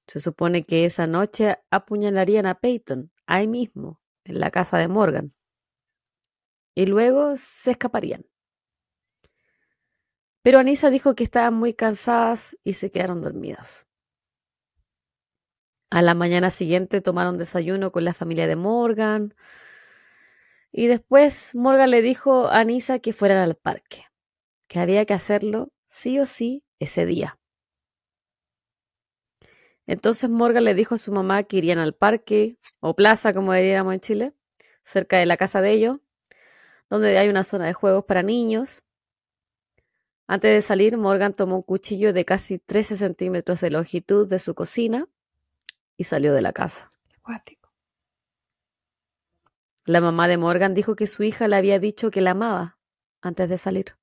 A: Se supone que esa noche apuñalarían a Peyton, ahí mismo, en la casa de Morgan. Y luego se escaparían. Pero Anisa dijo que estaban muy cansadas y se quedaron dormidas. A la mañana siguiente tomaron desayuno con la familia de Morgan. Y después Morgan le dijo a Anisa que fueran al parque, que había que hacerlo sí o sí ese día. Entonces Morgan le dijo a su mamá que irían al parque, o plaza, como diríamos en Chile, cerca de la casa de ellos, donde hay una zona de juegos para niños, antes de salir, Morgan tomó un cuchillo de casi 13 centímetros de longitud de su cocina y salió de la casa. La mamá de Morgan dijo que su hija le había dicho que la amaba antes de salir.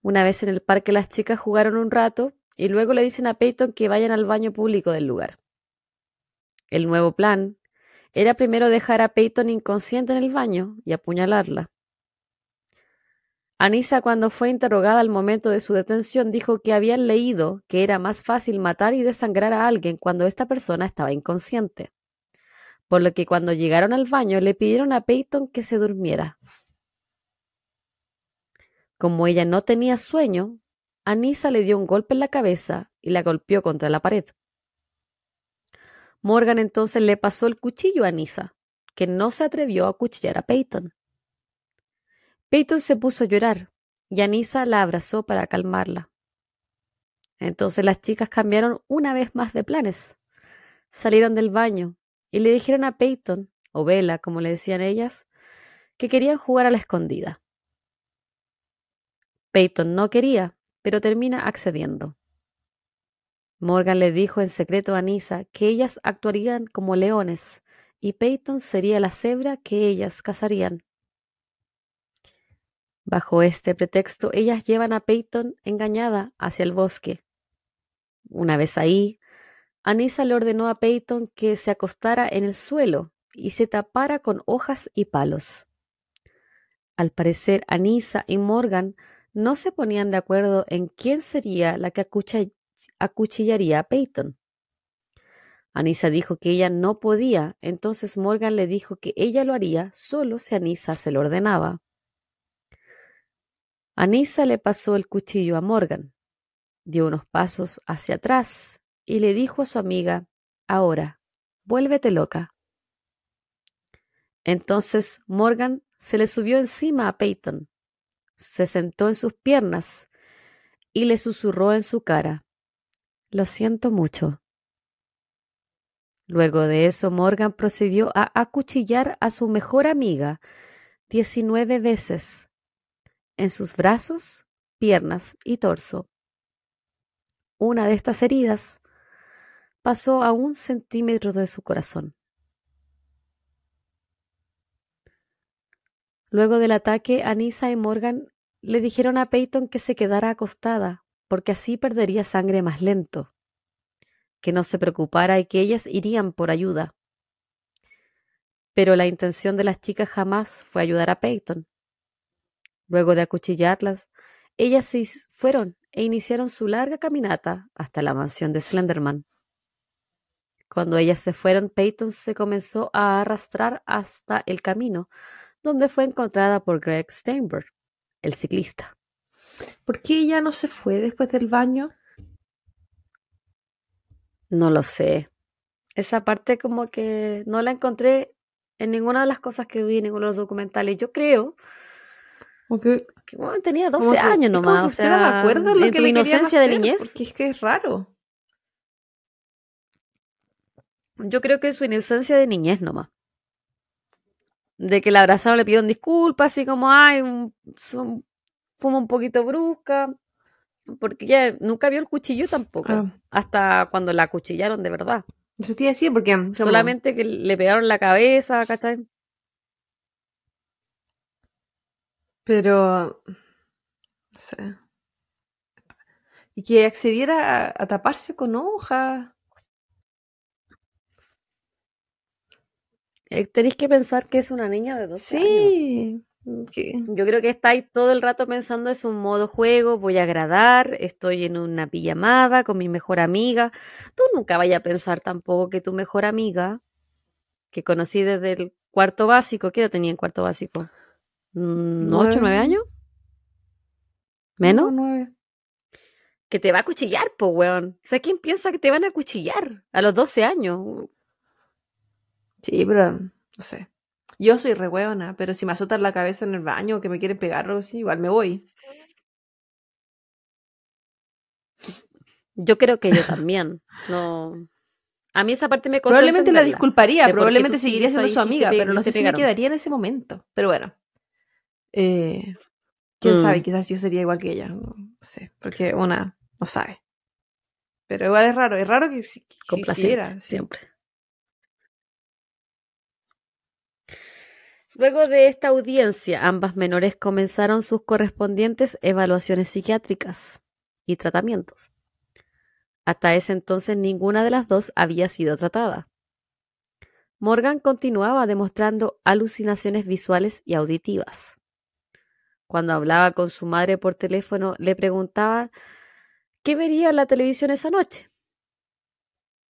A: Una vez en el parque las chicas jugaron un rato y luego le dicen a Peyton que vayan al baño público del lugar. El nuevo plan era primero dejar a Peyton inconsciente en el baño y apuñalarla. Anisa, cuando fue interrogada al momento de su detención, dijo que habían leído que era más fácil matar y desangrar a alguien cuando esta persona estaba inconsciente. por lo que cuando llegaron al baño le pidieron a Peyton que se durmiera. Como ella no tenía sueño, Anissa le dio un golpe en la cabeza y la golpeó contra la pared. Morgan entonces le pasó el cuchillo a Anissa, que no se atrevió a cuchillar a Peyton. Peyton se puso a llorar y Anissa la abrazó para calmarla. Entonces las chicas cambiaron una vez más de planes. Salieron del baño y le dijeron a Peyton, o Bella, como le decían ellas, que querían jugar a la escondida. Peyton no quería, pero termina accediendo. Morgan le dijo en secreto a Anissa que ellas actuarían como leones y Peyton sería la cebra que ellas cazarían. Bajo este pretexto, ellas llevan a Peyton engañada hacia el bosque. Una vez ahí, Anissa le ordenó a Peyton que se acostara en el suelo y se tapara con hojas y palos. Al parecer, Anissa y Morgan no se ponían de acuerdo en quién sería la que acuchillaría a Peyton. Anissa dijo que ella no podía, entonces Morgan le dijo que ella lo haría solo si Anissa se lo ordenaba. Anissa le pasó el cuchillo a Morgan, dio unos pasos hacia atrás y le dijo a su amiga, ahora, vuélvete loca. Entonces Morgan se le subió encima a Peyton, se sentó en sus piernas y le susurró en su cara, Lo siento mucho. Luego de eso, Morgan procedió a acuchillar a su mejor amiga diecinueve veces en sus brazos, piernas y torso. Una de estas heridas pasó a un centímetro de su corazón. Luego del ataque, Anissa y Morgan le dijeron a Peyton que se quedara acostada, porque así perdería sangre más lento, que no se preocupara y que ellas irían por ayuda. Pero la intención de las chicas jamás fue ayudar a Peyton. Luego de acuchillarlas, ellas se fueron e iniciaron su larga caminata hasta la mansión de Slenderman. Cuando ellas se fueron, Peyton se comenzó a arrastrar hasta el camino, donde fue encontrada por Greg Steinberg, el ciclista.
B: ¿Por qué ella no se fue después del baño?
A: No lo sé. Esa parte como que no la encontré en ninguna de las cosas que vi en ninguno de los documentales. Yo creo que tenía 12 años nomás. O sea,
B: no me acuerdo lo
A: en
B: que
A: tu
B: le
A: inocencia de niñez.
B: Porque es que es raro.
A: Yo creo que su inocencia de niñez nomás. De que la abrazaron, le pidieron disculpas, así como, ay, son- fuma un poquito brusca. Porque ella nunca vio el cuchillo tampoco.
B: Ah.
A: Hasta cuando la acuchillaron de verdad.
B: Eso te iba a decir porque
A: Solamente que le pegaron la cabeza, ¿cachai?
B: Pero no sé. Y que accediera a, a taparse con hojas.
A: Eh, tenéis que pensar que es una niña de 12 años.
B: Sí.
A: Yo creo que estáis todo el rato pensando es un modo juego, voy a agradar, estoy en una pijamada con mi mejor amiga. Tú nunca vayas a pensar tampoco que tu mejor amiga, que conocí desde el cuarto básico, ¿qué edad tenía en cuarto básico? Mm, ¿Ocho, nueve
B: Nueve.
A: años? ¿Menos?
B: No, nueve.
A: Que te va a cuchillar, po, weón. O sea, ¿quién piensa que te van a cuchillar a los 12 años?
B: Sí, pero no sé. Yo soy re hueona, pero si me azotan la cabeza en el baño o que me quieren pegar o así, igual me voy.
A: Yo creo que yo también. No. A mí esa parte me costó
B: Probablemente la disculparía, probablemente seguiría siendo su amiga,
A: pe-
B: pero no sé si me quedaría en ese momento. Pero bueno. Eh, Quién
A: Mm.
B: sabe, quizás yo sería igual que ella. No sé, porque una no sabe. Pero igual es raro, es raro que, que sí.
A: siempre. Luego de esta audiencia, ambas menores comenzaron sus correspondientes evaluaciones psiquiátricas y tratamientos. Hasta ese entonces ninguna de las dos había sido tratada. Morgan continuaba demostrando alucinaciones visuales y auditivas. Cuando hablaba con su madre por teléfono, le preguntaba qué vería en la televisión esa noche.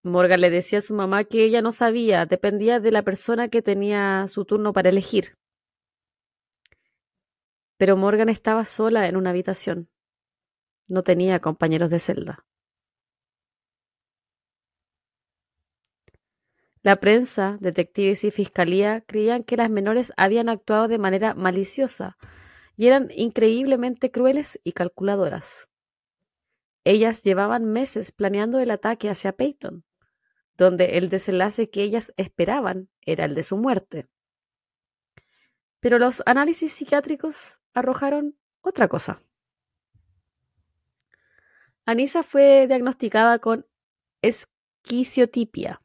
A: Morgan le decía a su mamá que ella no sabía, dependía de la persona que tenía su turno para elegir. Pero Morgan estaba sola en una habitación. No tenía compañeros de celda. La prensa, detectives y fiscalía creían que las menores habían actuado de manera maliciosa y eran increíblemente crueles y calculadoras. Ellas llevaban meses planeando el ataque hacia Peyton, donde el desenlace que ellas esperaban era el de su muerte. Pero los análisis psiquiátricos arrojaron otra cosa. Anisa fue diagnosticada con esquiciotipia.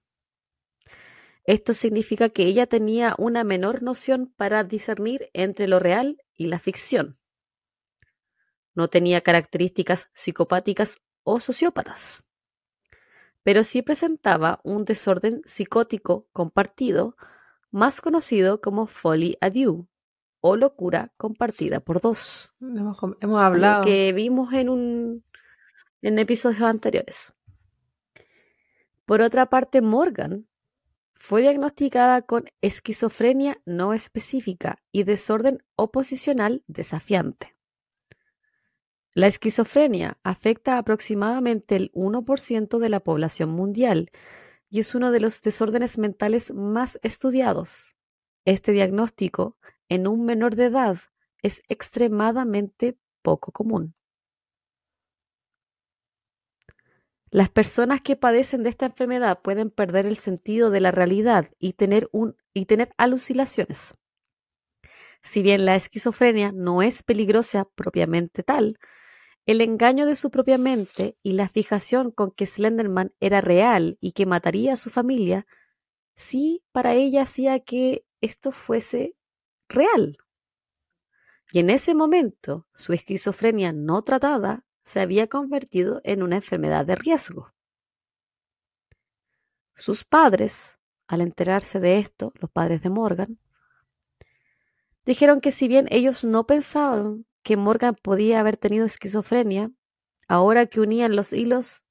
A: Esto significa que ella tenía una menor noción para discernir entre lo real y la ficción. No tenía características psicopáticas o sociópatas, pero sí presentaba un desorden psicótico compartido, más conocido como folie à deux o locura compartida por dos.
B: Hemos, hemos hablado.
A: Que vimos en un en episodios anteriores. Por otra parte, Morgan fue diagnosticada con esquizofrenia no específica y desorden oposicional desafiante. La esquizofrenia afecta aproximadamente el 1% de la población mundial y es uno de los desórdenes mentales más estudiados. Este diagnóstico en un menor de edad es extremadamente poco común. Las personas que padecen de esta enfermedad pueden perder el sentido de la realidad y tener, y tener alucinaciones. Si bien la esquizofrenia no es peligrosa propiamente tal, el engaño de su propia mente y la fijación con que Slenderman era real y que mataría a su familia, sí para ella hacía que esto fuese real. Y en ese momento, su esquizofrenia no tratada se había convertido en una enfermedad de riesgo. Sus padres, al enterarse de esto, los padres de Morgan, dijeron que si bien ellos no pensaban que Morgan podía haber tenido esquizofrenia, ahora que unían los hilos,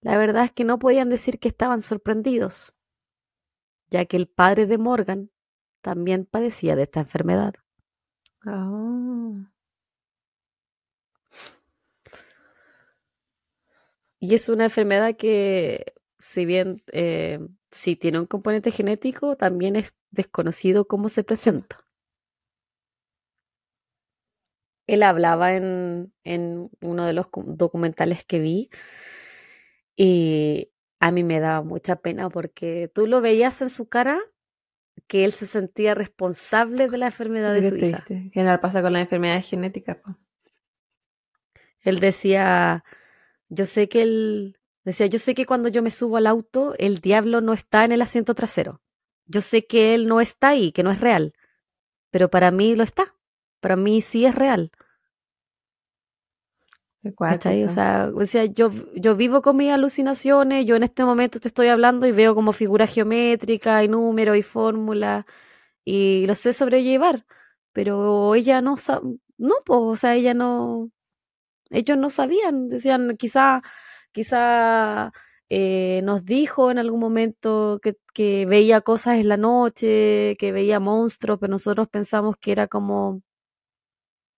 A: la verdad es que no podían decir que estaban sorprendidos, ya que el padre de Morgan también padecía de esta enfermedad.
B: Ah.
A: Y es una enfermedad que, si bien eh, sí tiene un componente genético, también es desconocido cómo se presenta. Él hablaba en, en uno de los documentales que vi y a mí me daba mucha pena porque tú lo veías en su cara que él se sentía responsable de la enfermedad de su hija.
B: ¿Qué general pasa con las enfermedades genéticas?
A: Él decía, yo sé que él decía, yo sé que cuando yo me subo al auto, el diablo no está en el asiento trasero. Yo sé que él no está ahí, que no es real. Pero para mí lo está. Para mí sí es real. O sea, o sea yo, yo vivo con mis alucinaciones, yo en este momento te estoy hablando y veo como figura geométrica y números y fórmulas y lo sé sobrellevar, pero ella no sabe, no, pues, o sea, ella no, ellos no sabían, decían, quizá, quizá eh, nos dijo en algún momento que, que, veía cosas en la noche, que veía monstruos, pero nosotros pensamos que era como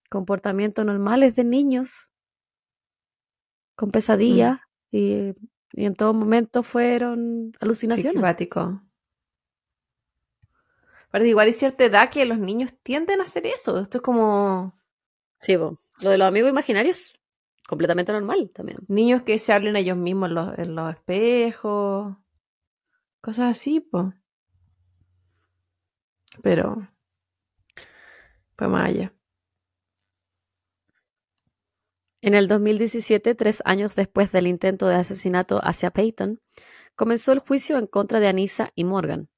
A: comportamientos normales de niños con mm. pesadillas y, y, en todo momento fueron alucinaciones.
B: Parece igual hay cierta edad que los niños tienden a hacer eso. Esto es como...
A: Sí, lo de los amigos imaginarios completamente normal también.
B: Niños que se hablen ellos mismos en los, en los espejos, cosas así, pues. Pero fue más allá.
A: En el 2017, tres años después del intento de asesinato hacia Peyton, comenzó el juicio en contra de Anissa y Morgan.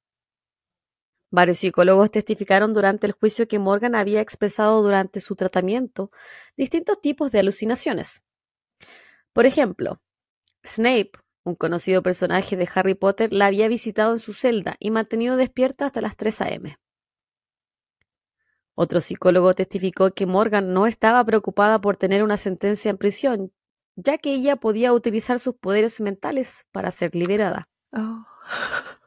A: Varios psicólogos testificaron durante el juicio que Morgan había expresado durante su tratamiento distintos tipos de alucinaciones. Por ejemplo, Snape, un conocido personaje de Harry Potter, la había visitado en su celda y mantenido despierta hasta las 3 a.m. Otro psicólogo testificó que Morgan no estaba preocupada por tener una sentencia en prisión, ya que ella podía utilizar sus poderes mentales para ser liberada.
B: Oh. [laughs]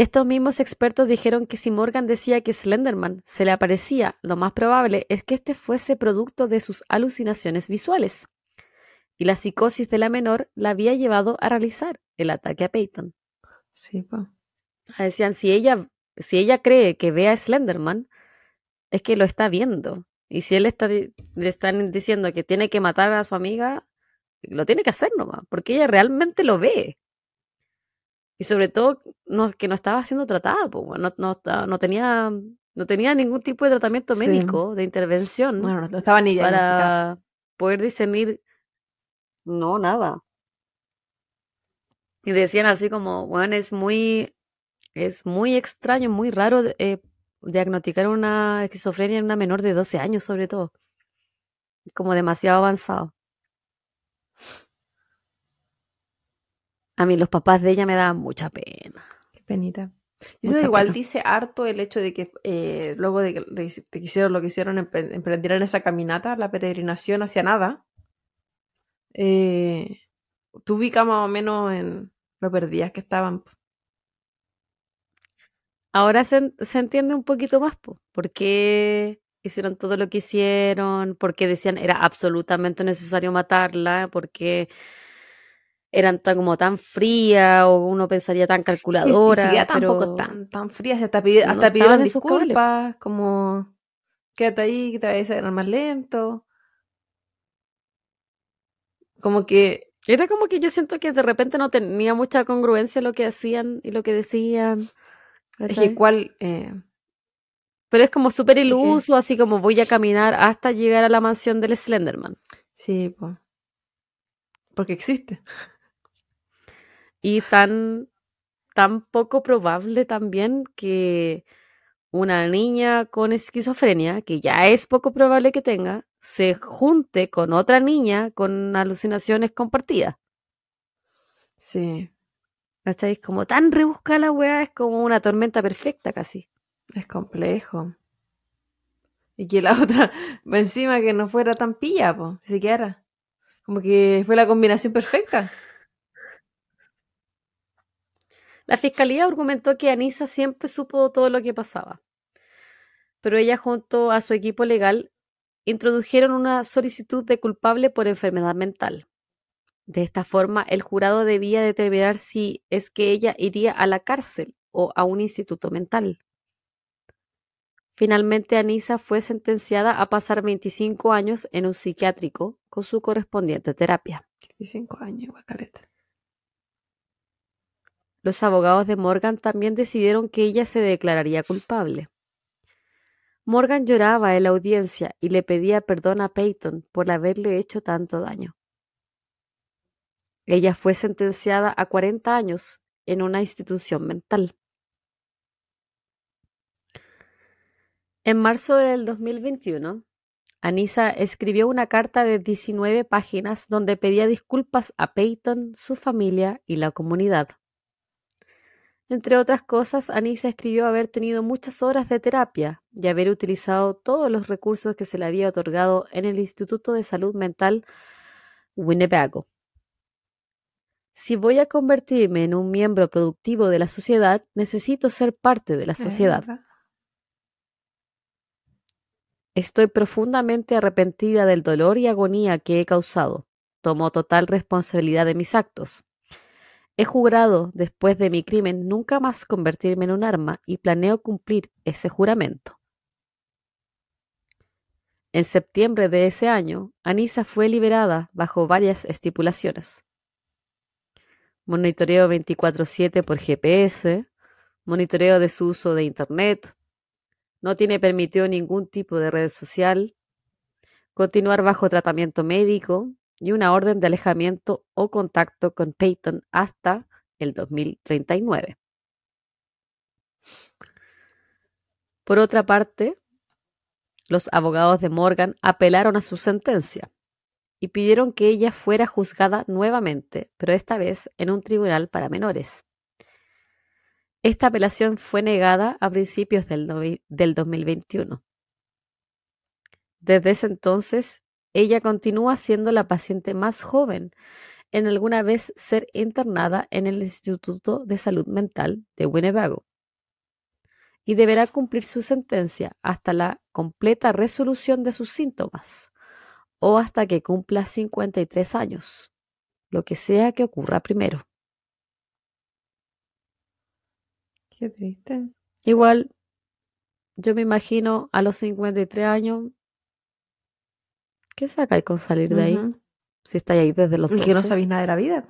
A: Estos mismos expertos dijeron que si Morgan decía que Slenderman se le aparecía, lo más probable es que este fuese producto de sus alucinaciones visuales. Y la psicosis de la menor la había llevado a realizar el ataque a Peyton.
B: Sí, pues.
A: Decían, si ella, si ella cree que ve a Slenderman, es que lo está viendo. Y si él está, le están diciendo que tiene que matar a su amiga, lo tiene que hacer nomás, porque ella realmente lo ve. Y sobre todo no, que no estaba siendo tratada, pues, no, no, no, tenía, no tenía ningún tipo de tratamiento médico, de intervención.
B: Bueno, no estaba ni
A: Para poder discernir. No, nada. Y decían así como, bueno, es muy, es muy extraño, muy raro eh, diagnosticar una esquizofrenia en una menor de 12 años, sobre todo. Como demasiado avanzado. A mí los papás de ella me daban mucha pena.
B: Qué penita. Y eso igual dice harto el hecho de que eh, luego de que hicieron lo que hicieron, emprendieron esa caminata, la peregrinación hacia nada. Eh, tú ubicas más o menos en lo perdidas que estaban.
A: Ahora se, entiende un poquito más, por qué hicieron todo lo que hicieron, por qué decían era absolutamente necesario matarla, porque eran tan como tan frías o uno pensaría tan calculadora.
B: Sí, tampoco tan, tan frías, hasta, hasta pidieron disculpas, como quédate ahí, que te vayas a más lento. Como que...
A: Era como que yo siento que de repente no tenía mucha congruencia lo que hacían y lo que decían.
B: Es que igual... Eh,
A: pero es como súper iluso, así como voy a caminar hasta llegar a la mansión del Slenderman.
B: Sí, pues. Porque existe.
A: Y tan, tan poco probable también que una niña con esquizofrenia, que ya es poco probable que tenga, se junte con otra niña con alucinaciones compartidas.
B: Sí.
A: ¿Cachai? Como tan rebuscada la weá, es como una tormenta perfecta casi.
B: Es complejo. Y que la [laughs] otra, encima que no fuera tan pilla, pues, siquiera. Como que fue la combinación perfecta.
A: La fiscalía argumentó que Anisa siempre supo todo lo que pasaba, pero ella junto a su equipo legal introdujeron una solicitud de culpable por enfermedad mental. De esta forma, el jurado debía determinar si es que ella iría a la cárcel o a un instituto mental. Finalmente, Anisa fue sentenciada a pasar 25 años en un psiquiátrico con su correspondiente terapia.
B: 25 años.
A: Los abogados de Morgan también decidieron que ella se declararía culpable. Morgan lloraba en la audiencia y le pedía perdón a Peyton por haberle hecho tanto daño. Ella fue sentenciada a 40 años en una institución mental. En marzo del 2021, Anisa escribió una carta de 19 páginas donde pedía disculpas a Peyton, su familia y la comunidad. Entre otras cosas, Anisa escribió haber tenido muchas horas de terapia y haber utilizado todos los recursos que se le había otorgado en el Instituto de Salud Mental Winnebago. Si voy a convertirme en un miembro productivo de la sociedad, necesito ser parte de la sociedad. Estoy profundamente arrepentida del dolor y agonía que he causado. Tomo total responsabilidad de mis actos. He jurado, después de mi crimen, nunca más convertirme en un arma y planeo cumplir ese juramento. En septiembre de ese año, Anisa fue liberada bajo varias estipulaciones. Monitoreo 24/7 por GPS, monitoreo de su uso de Internet, no tiene permitido ningún tipo de red social, continuar bajo tratamiento médico, y una orden de alejamiento o contacto con Peyton hasta el 2039. Por otra parte, los abogados de Morgan apelaron a su sentencia y pidieron que ella fuera juzgada nuevamente, pero esta vez en un tribunal para menores. Esta apelación fue negada a principios del, del 2021. Desde ese entonces, ella continúa siendo la paciente más joven en alguna vez ser internada en el Instituto de Salud Mental de Winnebago y deberá cumplir su sentencia hasta la completa resolución de sus síntomas o hasta que cumpla 53 años, lo que sea que ocurra primero.
B: Qué triste.
A: Igual, yo me imagino a los 53 años, ¿qué sacáis con salir de ahí? Si estáis ahí desde los
B: Y que no
A: 12.
B: sabéis nada de la vida.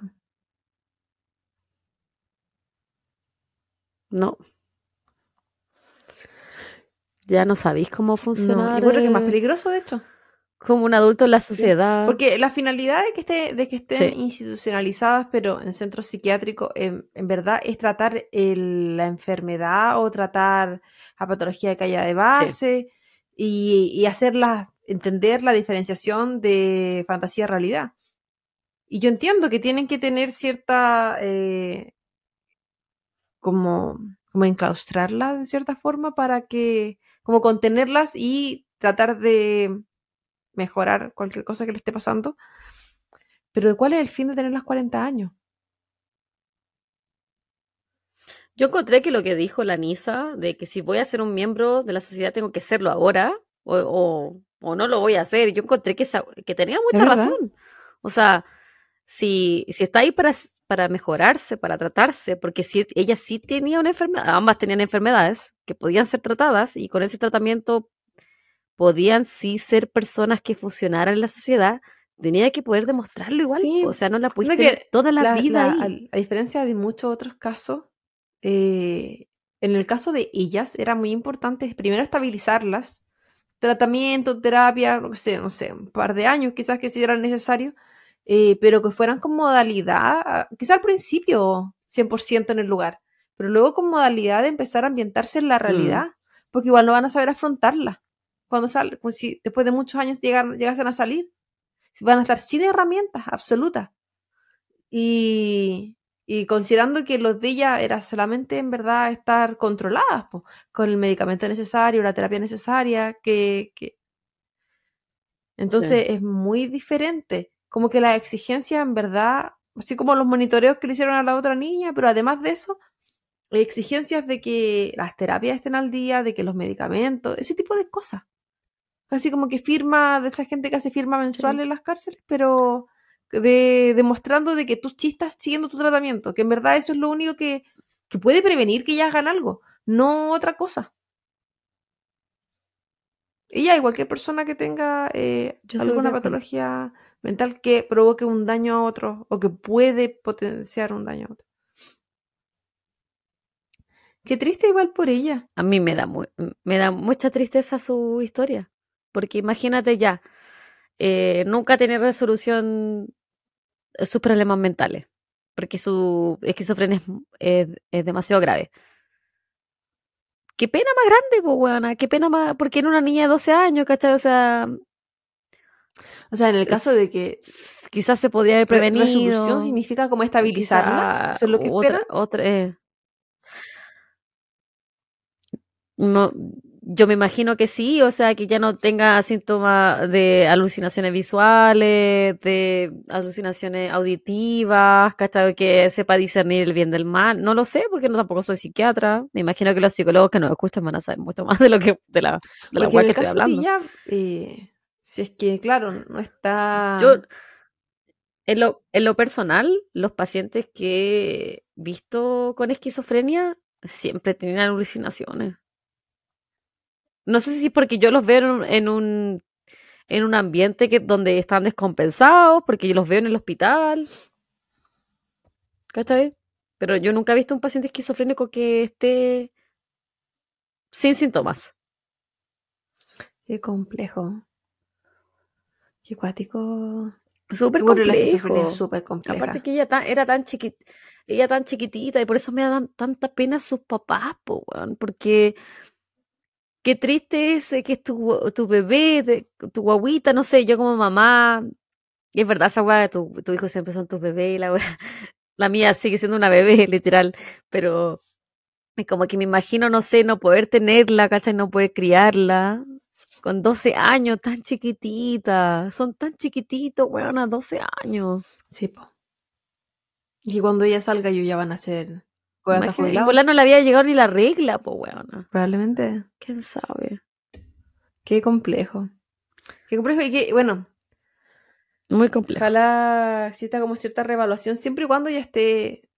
A: No. Ya no sabéis cómo
B: No,
A: funcionar
B: y bueno, que es más
A: eh,
B: peligroso, de hecho.
A: como un adulto en la sociedad.
B: Porque la finalidad de que, esté, de que estén
A: Sí.
B: institucionalizadas, pero en centros psiquiátricos, en, en verdad es tratar el- la enfermedad o tratar la patología que haya de base y, y hacerla, entender la diferenciación de fantasía-realidad. Y yo entiendo que tienen que tener cierta, eh, como, como enclaustrarlas de cierta forma para que, como contenerlas y tratar de mejorar cualquier cosa que le esté pasando. Pero ¿cuál es el fin de tener los 40 años?
A: Yo encontré que lo que dijo la Nisa, de que si voy a ser un miembro de la sociedad tengo que serlo ahora, o, o- o no lo voy a hacer. Yo encontré que, esa- que tenía mucha razón. O sea, si, si está ahí para, para mejorarse, para tratarse, porque si ella sí tenía una enfermedad, ambas tenían enfermedades que podían ser tratadas y con ese tratamiento podían sí ser personas que funcionaran en la sociedad, tenía que poder demostrarlo igual.
B: Sí.
A: O sea, no la pudiste
B: que
A: toda la,
B: La-
A: vida
B: la-
A: ahí.
B: al- a diferencia de muchos otros casos, eh, en el caso de ellas era muy importante primero estabilizarlas, tratamiento, terapia, no sé, no sé, un par de años quizás que si eran necesarios, eh, pero que fueran con modalidad, ah, quizás al principio 100% en el lugar, pero luego con modalidad de empezar a ambientarse en la
A: Mm.
B: realidad, porque igual no van a saber afrontarla. Cuando sal, pues si después de muchos años llegan, llegasen a salir, van a estar sin herramientas absolutas. Y, y considerando que los de ella era solamente en verdad estar controladas po, con el medicamento necesario, la terapia necesaria, que, que... entonces es muy diferente. Como que las exigencias en verdad, así como los monitoreos que le hicieron a la otra niña, pero además de eso, exigencias de que las terapias estén al día, de que los medicamentos, ese tipo de cosas. Casi como que firma, de esa gente que hace firma mensual
A: Sí.
B: en las cárceles, pero de, demostrando de que tú sí estás siguiendo tu tratamiento, que en verdad eso es lo único que, que puede prevenir que ellas hagan algo, no otra cosa. Y cualquier persona que tenga eh, alguna patología mental que provoque un daño a otro o que puede potenciar un daño a otro. Qué triste igual por ella.
A: A mí me da, mu- me da mucha tristeza su historia, porque imagínate ya, eh, nunca tener resolución sus problemas mentales, porque su esquizofrenia es, es- es demasiado grave. Qué pena más grande, pues, weona, qué pena más, porque era una niña de 12 años, ¿cachai? O sea,
B: O sea, en el caso de que
A: quizás se podría haber
B: re-
A: prevenido.
B: resolución significa como estabilizarla, eso es lo que
A: otra, otra, eh, No, yo me imagino que sí, o sea, que ya no tenga síntomas de alucinaciones visuales, de alucinaciones auditivas, ¿cachai? Que sepa discernir el bien del mal. No lo sé, porque no tampoco soy psiquiatra. Me imagino que los psicólogos que nos escuchan van a saber mucho más de lo que, de la, de la que estoy hablando.
B: ella, eh, si es que, claro, no está...
A: Yo, en lo, en lo personal, los pacientes que he visto con esquizofrenia siempre tienen alucinaciones. No sé si es porque yo los veo en un, en un, en un ambiente que, donde están descompensados, porque yo los veo en el hospital. ¿Cachai? Pero yo nunca he visto un paciente esquizofrénico que esté sin síntomas.
B: Qué complejo. Qué cuático.
A: Súper complejo.
B: súper.
A: Aparte que ella tan, era tan chiquita, ella tan chiquitita y por eso me dan tanta pena sus papás, po, porque qué triste es eh, que es tu, tu bebé, tu guaguita, no sé, yo como mamá, y es verdad esa weá, tu, tu hijo siempre son tus bebés la weá, [laughs] la mía sigue siendo una bebé, [laughs] literal, pero es como que me imagino, no sé, no poder tenerla, ¿cachai? No poder criarla. Con 12 años, tan chiquitita. Son tan chiquititos, weón, a 12 años.
B: Sí, po. Y cuando ella salga, yo ya van a ser.
A: En volar no le había llegado ni la regla, pues weón.
B: Probablemente.
A: ¿Quién sabe?
B: Qué complejo. Qué complejo y que, bueno.
A: Muy complejo.
B: Ojalá exista como cierta revaluación, siempre y cuando ya esté.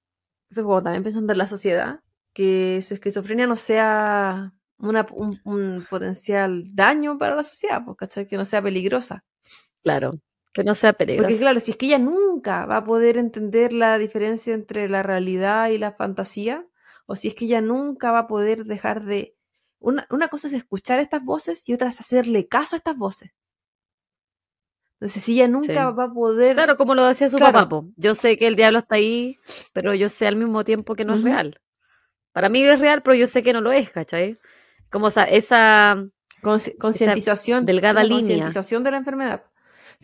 B: Eso también pensando en la sociedad, que su esquizofrenia no sea una, un, potencial daño para la sociedad, pues, ¿cachai? Que no sea peligrosa.
A: Claro, que no sea peligrosa.
B: Porque claro, si es que ella nunca va a poder entender la diferencia entre la realidad y la fantasía, o si es que ella nunca va a poder dejar de... Una, una cosa es escuchar estas voces y otra es hacerle caso a estas voces. Entonces, si ella nunca va a poder.
A: Claro, como lo decía su papá, yo sé que el diablo está ahí, pero yo sé al mismo tiempo que no es real. Para mí es real, pero yo sé que no lo es, ¿cachai? Como esa, esa
B: concientización,
A: delgada línea.
B: Concientización de la enfermedad.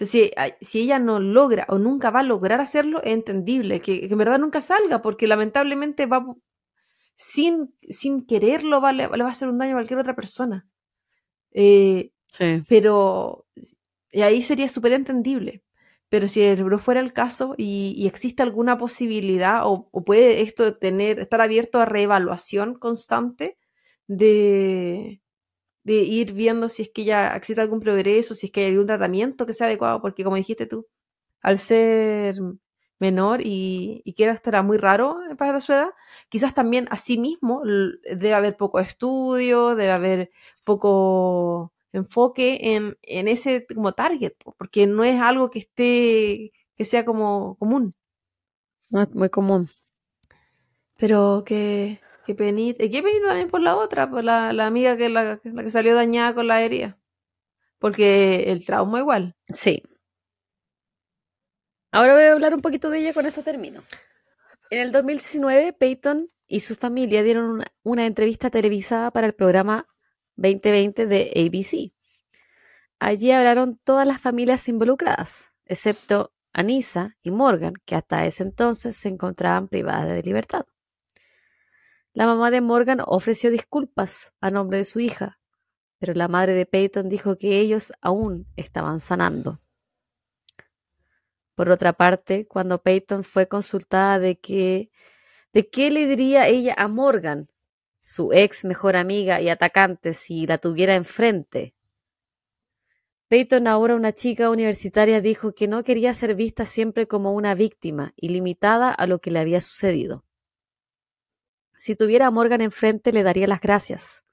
B: Si, si, ella no logra o nunca va a lograr hacerlo, es entendible que, en verdad nunca salga, porque lamentablemente va sin, sin quererlo va, le, va a hacer un daño a cualquier otra persona. Eh,
A: sí.
B: Pero y ahí sería súper entendible. Pero si el fuera el caso y, existe alguna posibilidad o, o, puede esto tener, estar abierto a reevaluación constante, de, de ir viendo si es que ya existe algún progreso, si es que hay algún tratamiento que sea adecuado, porque como dijiste tú, al ser menor y, y que era muy raro para su edad, quizás también a sí mismo debe haber poco estudio, debe haber poco enfoque en, en ese como target, porque no es algo que esté, que sea como común.
A: No es muy común.
B: Pero que, Qué penita. Y qué penita también por la otra, por la, amiga que la, la, que salió dañada con la herida. Porque el trauma igual.
A: Sí. Ahora voy a hablar un poquito de ella con esto termino. En el 2019, Peyton y su familia dieron una, una entrevista televisada para el programa 2020 de ABC. Allí hablaron todas las familias involucradas, excepto Anissa y Morgan, que hasta ese entonces se encontraban privadas de libertad. La mamá de Morgan ofreció disculpas a nombre de su hija, pero la madre de Peyton dijo que ellos aún estaban sanando. Por otra parte, cuando Peyton fue consultada de de qué le diría ella a Morgan, su ex mejor amiga y atacante, si la tuviera enfrente, Peyton, ahora una chica universitaria, dijo que no quería ser vista siempre como una víctima y limitada a lo que le había sucedido. Si tuviera a Morgan enfrente le daría las gracias,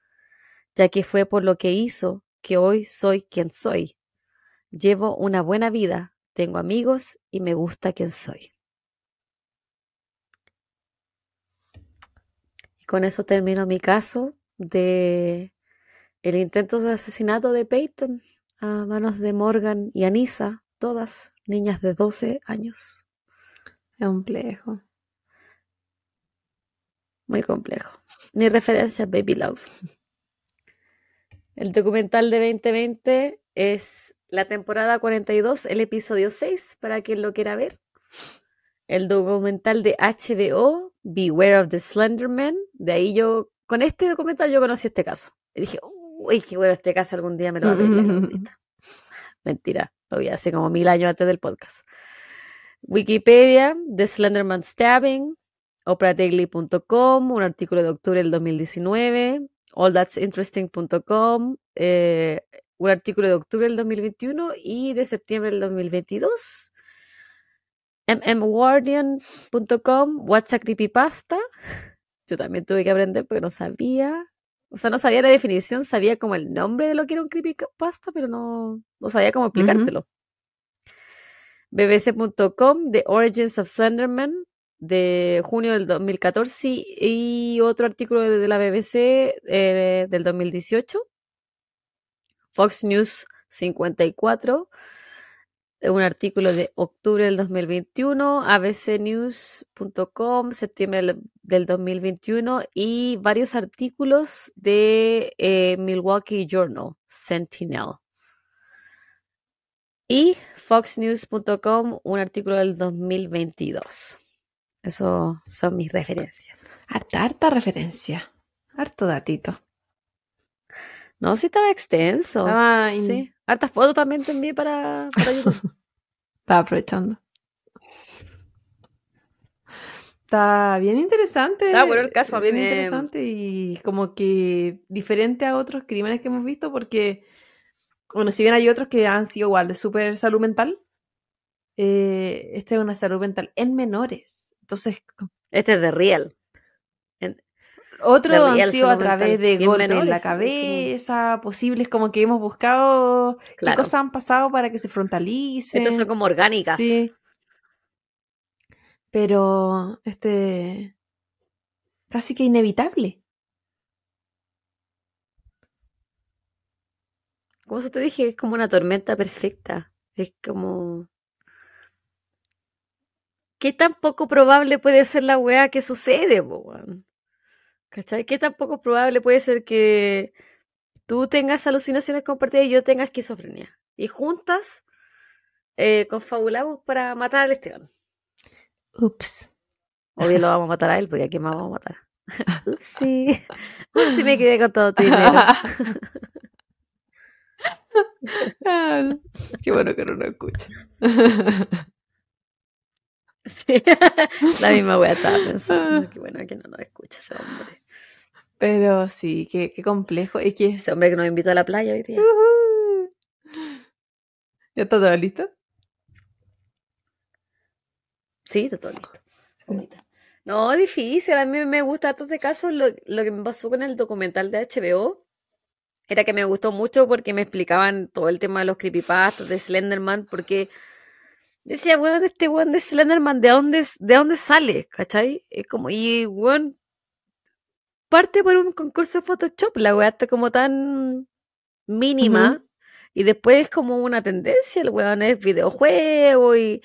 A: ya que fue por lo que hizo que hoy soy quien soy. Llevo una buena vida, tengo amigos y me gusta quien soy. Y con eso termino mi caso de el intento de asesinato de Peyton a manos de Morgan y Anisa, todas niñas de 12 años.
B: Es complejo.
A: Muy complejo. Mi referencia es Baby Love. El documental de 2020 es la temporada 42, el episodio 6, para quien lo quiera ver. El documental de HBO, Beware of the Slender Man. De ahí yo, con este documental yo conocí este caso. Y dije, uy, qué bueno este caso, algún día me lo va a ver. [laughs] Mentira, lo vi hace como mil años antes del podcast. Wikipedia, The Slenderman Stabbing, opradaily.com, un artículo de octubre del 2019, allthat'sinteresting.com, eh, un artículo de octubre del 2021 y de septiembre del 2022. mmguardian.com, what's a creepypasta. Yo también tuve que aprender porque no sabía. O sea, no sabía la definición, sabía como el nombre de lo que era un creepypasta, pero no, no sabía cómo explicártelo. bbc.com, The Origins of Slenderman, de junio del 2014 y otro artículo de la BBC eh, del 2018. Fox News 54, un artículo de octubre del 2021, abcnews.com, septiembre del 2021 y varios artículos de eh, Milwaukee Journal, Sentinel. Y foxnews.com, un artículo del 2022. Eso son mis referencias.
B: Harta, harta referencia. Harto datito.
A: No, sí estaba extenso. Sí. Hartas fotos también te envié para, para [laughs] YouTube.
B: estaba aprovechando. Está bien interesante.
A: Está bueno el caso,
B: bien
A: me-
B: interesante y como que diferente a otros crímenes que hemos visto porque, bueno, si bien hay otros que han sido igual de súper salud mental, eh, esta es una salud mental en menores. Entonces,
A: Este es de Real.
B: otros han
A: real
B: sido a través de golpes en la
A: como-
B: cabeza, posibles como que hemos buscado qué
A: Claro.
B: cosas han pasado para que se frontalicen.
A: Estas son como orgánicas.
B: Sí. Pero, este, casi que inevitable.
A: Como eso te dije, es como una tormenta perfecta. Es como. ¿Qué tan poco probable puede ser la weá que sucede, weón? ¿Cachai? ¿Qué tan poco probable puede ser que tú tengas alucinaciones compartidas y yo tenga esquizofrenia? Y juntas eh, confabulamos para matar al Esteban.
B: Ups.
A: Obvio lo vamos a matar a él, porque a quién más vamos a matar. [laughs] Upsi. Upsi, me quedé con todo tu dinero. [laughs] [laughs]
B: Qué bueno que no nos escucha.
A: Sí, [laughs] la misma wea estaba pensando. Qué bueno que no nos escucha ese hombre.
B: Pero sí, qué, qué complejo. Es que.
A: Ese hombre que nos invitó a la playa hoy día.
B: ¿Ya está todo listo?
A: Sí, está todo listo. Bonita. No, difícil. A mí me gusta harto este caso. Lo, lo que me pasó con el documental de HBO era que me gustó mucho porque me explicaban todo el tema de los creepypastas, de Slenderman, porque decía, weón, este weón de Slenderman, ¿de dónde, de dónde sale? ¿Cachai? Es como, y weón, parte por un concurso de Photoshop, la weá está como tan mínima. Y después es como una tendencia, el weón es videojuego y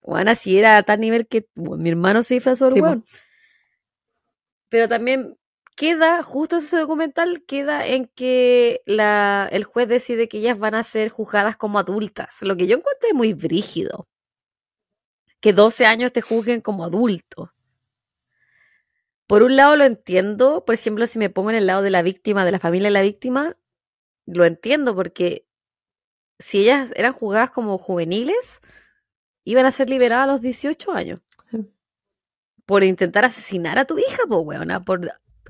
A: weón así era a tal nivel que weón, mi hermano se disfrazó del
B: Sí,
A: weón. Pero también queda, justo ese documental, queda en que la, el juez decide que ellas van a ser juzgadas como adultas, lo que yo encontré muy brígido. Que 12 años te juzguen como adulto. Por un lado lo entiendo, por ejemplo, si me pongo en el lado de la víctima, de la familia de la víctima, lo entiendo porque si ellas eran juzgadas como juveniles, iban a ser liberadas a los 18 años
B: Sí.
A: por intentar asesinar a tu hija, po, weona, por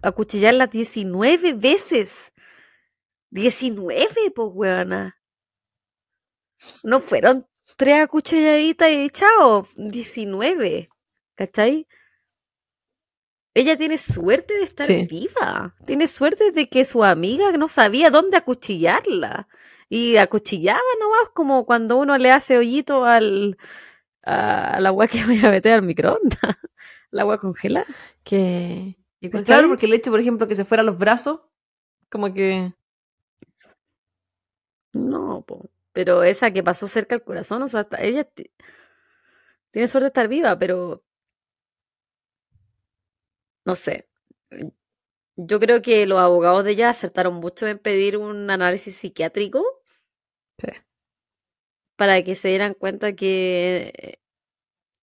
A: acuchillarla 19 veces. 19, po, weona. No fueron tres acuchilladitas y chao, 19, ¿cachai? Ella tiene suerte de estar
B: Sí.
A: viva, tiene suerte de que su amiga no sabía dónde acuchillarla. Y acuchillaba nomás como cuando uno le hace hoyito al, a la agua que voy a meter al microondas, [laughs] la agua congelada.
B: Que. Pues, claro, porque el hecho, por ejemplo, que se fuera a los brazos, como que.
A: No, po. pero esa que pasó cerca al corazón, o sea, ella ti- tiene suerte de estar viva, pero no sé. Yo creo que los abogados de ella acertaron mucho en pedir un análisis psiquiátrico
B: Sí.
A: para que se dieran cuenta que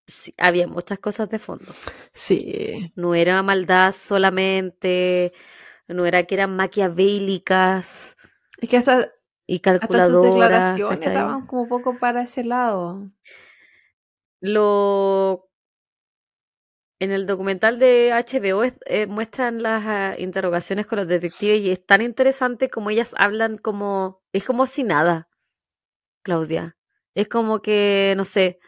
A: sí, había muchas cosas de fondo.
B: Sí.
A: No era maldad solamente, no era que eran maquiavélicas
B: Es que hasta,
A: y
B: hasta sus
A: calculadoras.
B: declaraciones
A: ¿cachai?
B: daban como poco para ese lado.
A: Lo en el documental de HBO es- eh, muestran las ah, interrogaciones con los detectives y es tan interesante como ellas hablan como es como si nada, Claudia. Es como que no sé,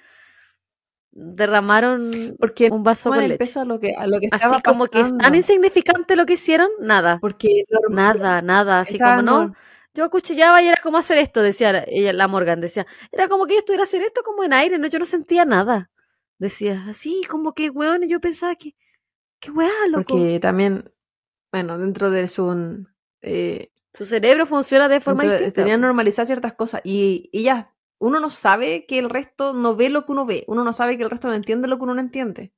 A: derramaron
B: Porque
A: un vaso con
B: el
A: leche.
B: peso a lo que, a lo que
A: Así como que es tan
B: pasando.
A: insignificante lo que hicieron, nada.
B: Porque
A: Nada, nada, así como no. Yo acuchillaba y era como hacer esto, decía la- ella, la Morgan, decía. Era como que yo estuviera hacer esto como en aire, no, yo no sentía nada. Decía, así, como que, weón, y yo pensaba que, qué weá, loco.
B: Porque también, bueno, dentro de su. Eh,
A: Su cerebro funciona de forma
B: Entonces,
A: distinta.
B: tenían
A: po.
B: normalizar ciertas cosas y, y ya, uno no sabe que el resto no ve lo que uno ve, uno no sabe que el resto no entiende lo que uno no entiende.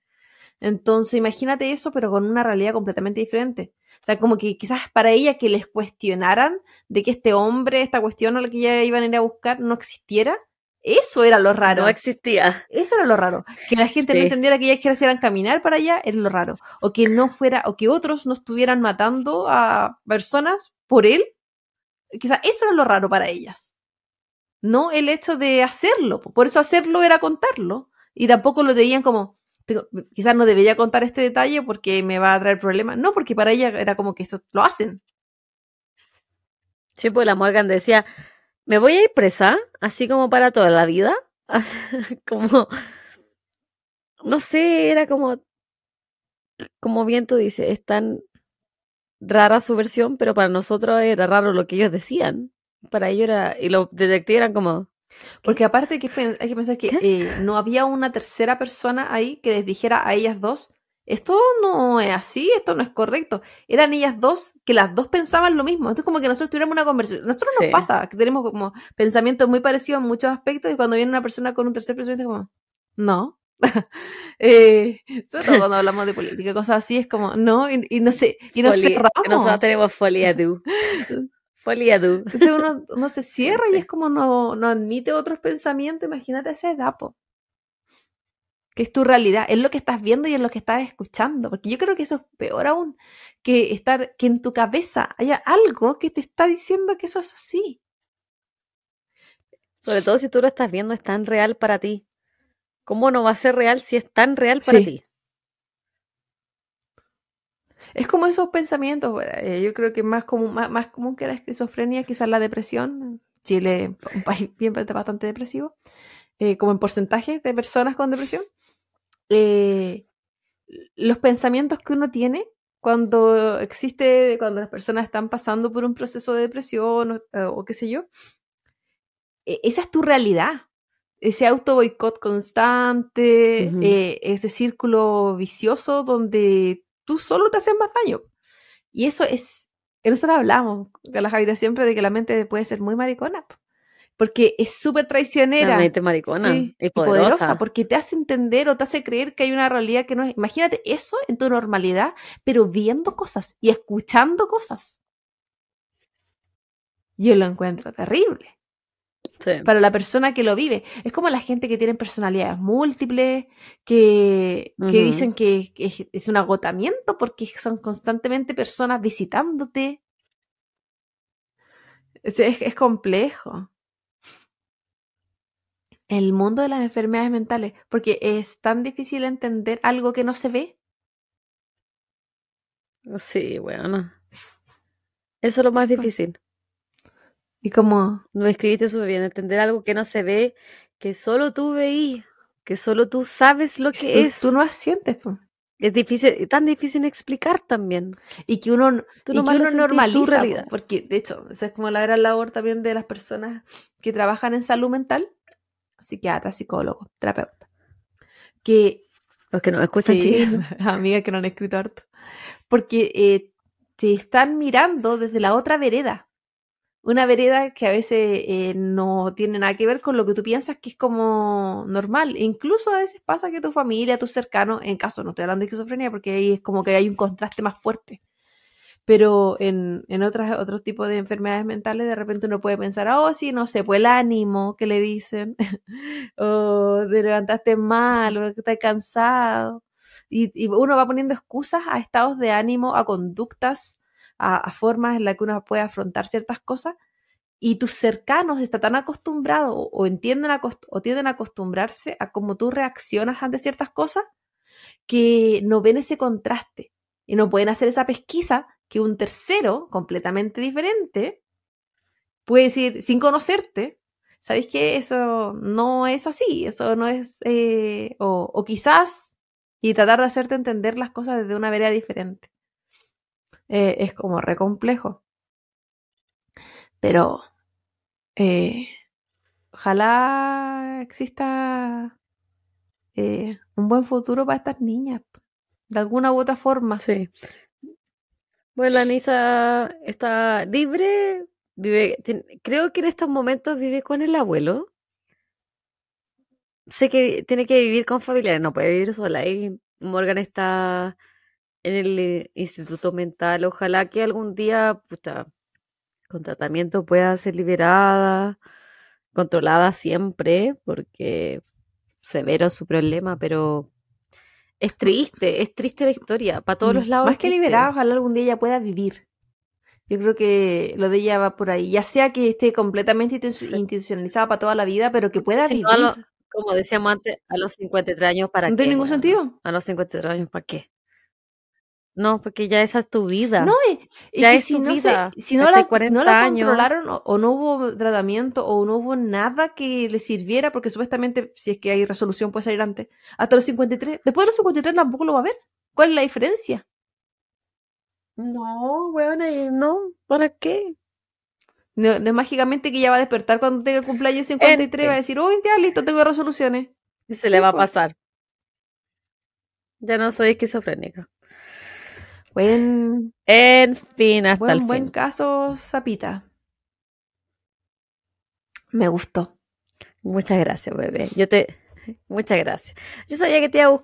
B: Entonces, imagínate eso, pero con una realidad completamente diferente. O sea, como que quizás para ella que les cuestionaran de que este hombre, esta cuestión a la que ya iban a ir a buscar, no existiera, eso era lo raro.
A: No existía.
B: Eso era lo raro. Que la gente no entendiera que ellas quisieran caminar para allá era lo raro. O que no fuera, o que otros no estuvieran matando a personas por él. Quizás eso era lo raro para ellas. No el hecho de hacerlo. Por eso hacerlo era contarlo. Y tampoco lo veían como, quizás no debería contar este detalle porque me va a traer problemas. No, porque para ella era como que eso lo hacen.
A: Sí, pues la Morgan decía, me voy a ir presa, así como para toda la vida. [laughs] como, no sé, era como, como bien tú dices, es tan rara su versión, pero para nosotros era raro lo que ellos decían. Para ellos era, y los detectives eran como...
B: Porque aparte hay que, hay que pensar que eh, no había una tercera persona ahí que les dijera a ellas dos, esto no es así, esto no es correcto. Eran ellas dos que las dos pensaban lo mismo. Entonces como que nosotros tuviéramos una conversación. Nosotros nos pasa, que tenemos como pensamientos muy parecidos en muchos aspectos y cuando viene una persona con un tercer pensamiento como, no. [laughs] eh, sobre todo cuando hablamos de política, cosas así, es como, no, y, no sé, y nos cerramos.
A: Nosotros tenemos folia tú. [laughs] Folia tú.
B: Entonces uno, se [laughs] cierra y es como no, no admite otros pensamientos. Imagínate ese dapo que es tu realidad, es lo que estás viendo y es lo que estás escuchando, porque yo creo que eso es peor aún que estar que en tu cabeza haya algo que te está diciendo que eso es así.
A: Sobre todo si tú lo estás viendo es tan real para ti. ¿Cómo no va a ser real si es tan real para ti?
B: Es como esos pensamientos, eh, yo creo que más común, más, común que la esquizofrenia, quizás la depresión. Chile, un [laughs] país bien bastante depresivo, eh, como en porcentaje de personas con depresión. Eh, los pensamientos que uno tiene cuando existe, cuando las personas están pasando por un proceso de depresión o, qué sé yo, e, esa es tu realidad. Ese auto boicot constante, eh, ese círculo vicioso donde tú solo te haces más daño. Y eso es, nosotros hablamos con la Javidad siempre de que la mente puede ser muy maricona porque es súper traicionera.
A: Realmente maricona y poderosa.
B: Porque te hace entender o te hace creer que hay una realidad que no es. Imagínate eso en tu normalidad, pero viendo cosas y escuchando cosas. Yo lo encuentro terrible. Para la persona que lo vive. Es como la gente que tiene personalidades múltiples, que, que dicen que, es un agotamiento porque son constantemente personas visitándote. es complejo el mundo de las enfermedades mentales, porque es tan difícil entender algo que no se ve.
A: Sí, bueno. Eso es lo más difícil.
B: Y como...
A: No escribiste súper bien, entender algo que no se ve, que solo tú veí, que solo tú sabes lo que es.
B: Tú no sientes, pues.
A: Es difícil, tan difícil explicar también.
B: Y que uno, tú y que uno normaliza, tu realidad. porque de hecho, esa es como la gran labor también de las personas que trabajan en salud mental, psiquiatra, psicólogo, terapeuta. Que,
A: Los que no escuchan sí, [laughs]
B: amigas que no han escrito harto. Porque eh, te están mirando desde la otra vereda. Una vereda que a veces eh, no tiene nada que ver con lo que tú piensas que es como normal. Incluso a veces pasa que tu familia, tus cercanos, en caso no estoy hablando de esquizofrenia, porque ahí es como que hay un contraste más fuerte pero en, en otras, otros tipos de enfermedades mentales de repente uno puede pensar, oh, sí, no sé, pues el ánimo que le dicen, [laughs] o te levantaste mal, o estás cansado, y, uno va poniendo excusas a estados de ánimo, a conductas, a, formas en las que uno puede afrontar ciertas cosas, y tus cercanos están tan acostumbrados o, entienden o tienden a acostumbrarse a cómo tú reaccionas ante ciertas cosas, que no ven ese contraste y no pueden hacer esa pesquisa que un tercero completamente diferente puede decir, sin conocerte, ¿sabéis que eso no es así? Eso no es, eh, o, quizás, y tratar de hacerte entender las cosas desde una vereda diferente. Eh, es como re complejo. Pero, eh, ojalá exista un buen futuro para estas niñas, de alguna u otra forma.
A: Sí. Bueno, la Nisa está libre, vive, creo que en estos momentos vive con el abuelo. Sé que tiene que vivir con familiares, no puede vivir sola. Y Morgan está en el eh, instituto mental. Ojalá que algún día, puta, con tratamiento pueda ser liberada, controlada siempre, porque severo su problema, pero es triste, es triste la historia, para todos mm, los lados.
B: Más que liberada, ojalá algún día ella pueda vivir. Yo creo que lo de ella va por ahí. Ya sea que esté completamente institucionalizada para toda la vida, pero que pueda vivir.
A: Como decíamos antes, a los 53 años, ¿para
B: no
A: qué?
B: tiene ningún
A: weona?
B: sentido.
A: A los 53 años, ¿para qué? No, porque ya esa es tu vida.
B: No, es, es
A: Ya
B: que
A: es
B: si
A: tu
B: no, se,
A: vida.
B: si no la, si
A: 40
B: no la controlaron o, o no hubo tratamiento o no hubo nada que le sirviera, porque supuestamente si es que hay resolución puede salir antes, hasta los 53, después de los 53 tampoco lo va a ver. ¿Cuál es la diferencia?
A: No, weona, y no, ¿para qué?
B: No, no es mágicamente que ya va a despertar cuando tenga cumpleaños 53 y va a decir, uy, ya listo, tengo resoluciones.
A: Y se
B: Sí,
A: le va a
B: po.
A: pasar. Ya no soy esquizofrénica.
B: Buen,
A: En fin, hasta
B: buen,
A: el
B: buen
A: fin.
B: caso, Zapita. Me gustó.
A: Muchas gracias, bebé. Yo te. Muchas gracias. Yo sabía que te iba a,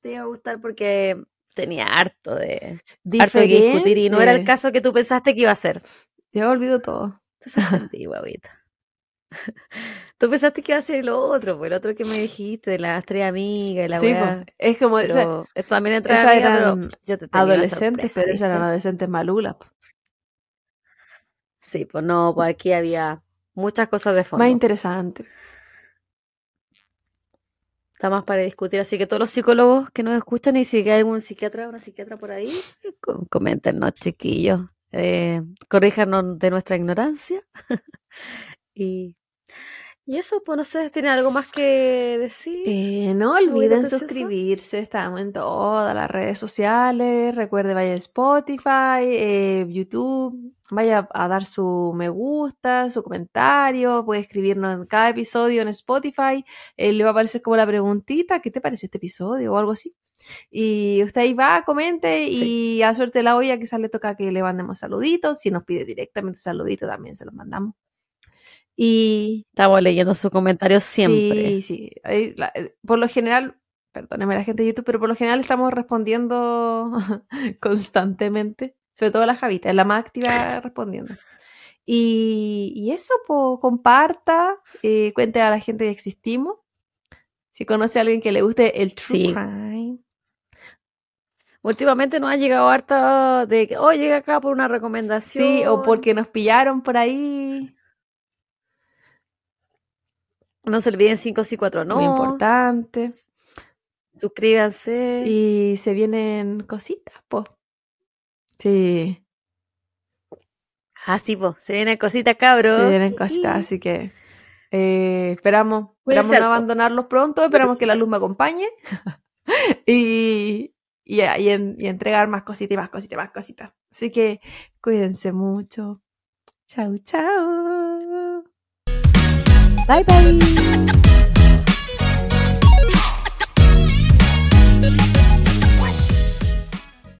A: te iba a gustar porque tenía harto de, harto de que discutir y no era el caso que tú pensaste que iba a ser.
B: Ya olvido todo.
A: Te sorprendí, guavita. [laughs] Tú pensaste que iba a ser lo otro, pues el otro que me dijiste, de las tres amigas la
B: sí,
A: weá.
B: po, es como, o sea,
A: Pero también pero yo te tenía una
B: adolescentes,
A: sorpresa,
B: pero ellas eran adolescentes malulas.
A: Sí, pues no, pues aquí había muchas cosas de
B: Más
A: fondo.
B: interesante.
A: Está más para discutir, así que todos los psicólogos que nos escuchan y si hay algún psiquiatra o una psiquiatra por ahí, eh, co- coméntenos, chiquillos. Eh, corríjanos de nuestra ignorancia. [laughs] y, y eso, pues no sé, ¿tienen algo más que decir?
B: Eh, no olviden suscribirse, estamos en todas las redes sociales. Recuerde, vaya a Spotify, eh, YouTube, vaya a dar su me gusta, su comentario, puede escribirnos en cada episodio en Spotify. eh, le va a aparecer como la preguntita, ¿qué te pareció este episodio? o algo así. Y usted ahí va, comente
A: Sí.
B: y a suerte la olla quizás le toca que le mandemos saluditos. Si nos pide directamente saluditos, también se los mandamos. Y
A: Estamos leyendo sus comentarios siempre.
B: Sí, sí. Ahí la- eh, por lo general, perdóneme la gente de YouTube, pero por lo general estamos respondiendo [laughs] constantemente. Sobre todo la Javita, es la más activa respondiendo. Y, y eso, pues, comparta, eh, cuente a la gente que existimos. Si conoce a alguien que le guste el true
A: Sí.
B: crime.
A: Últimamente nos han llegado harta de que, oh, llega acá por una recomendación.
B: Sí, o porque nos pillaron por ahí.
A: No se olviden 5 sí 4 no.
B: Muy importante.
A: Suscríbanse.
B: Y se vienen cositas, pues. Sí.
A: Ah, sí, po. Se vienen cositas, cabros.
B: Se vienen cositas, así que eh, esperamos, esperamos no abandonarlos pronto, esperamos que la luz me acompañe [laughs] y, y, y en- y entregar más cositas y más cositas y más cositas. Así que cuídense mucho. Chau, chau. 拜拜。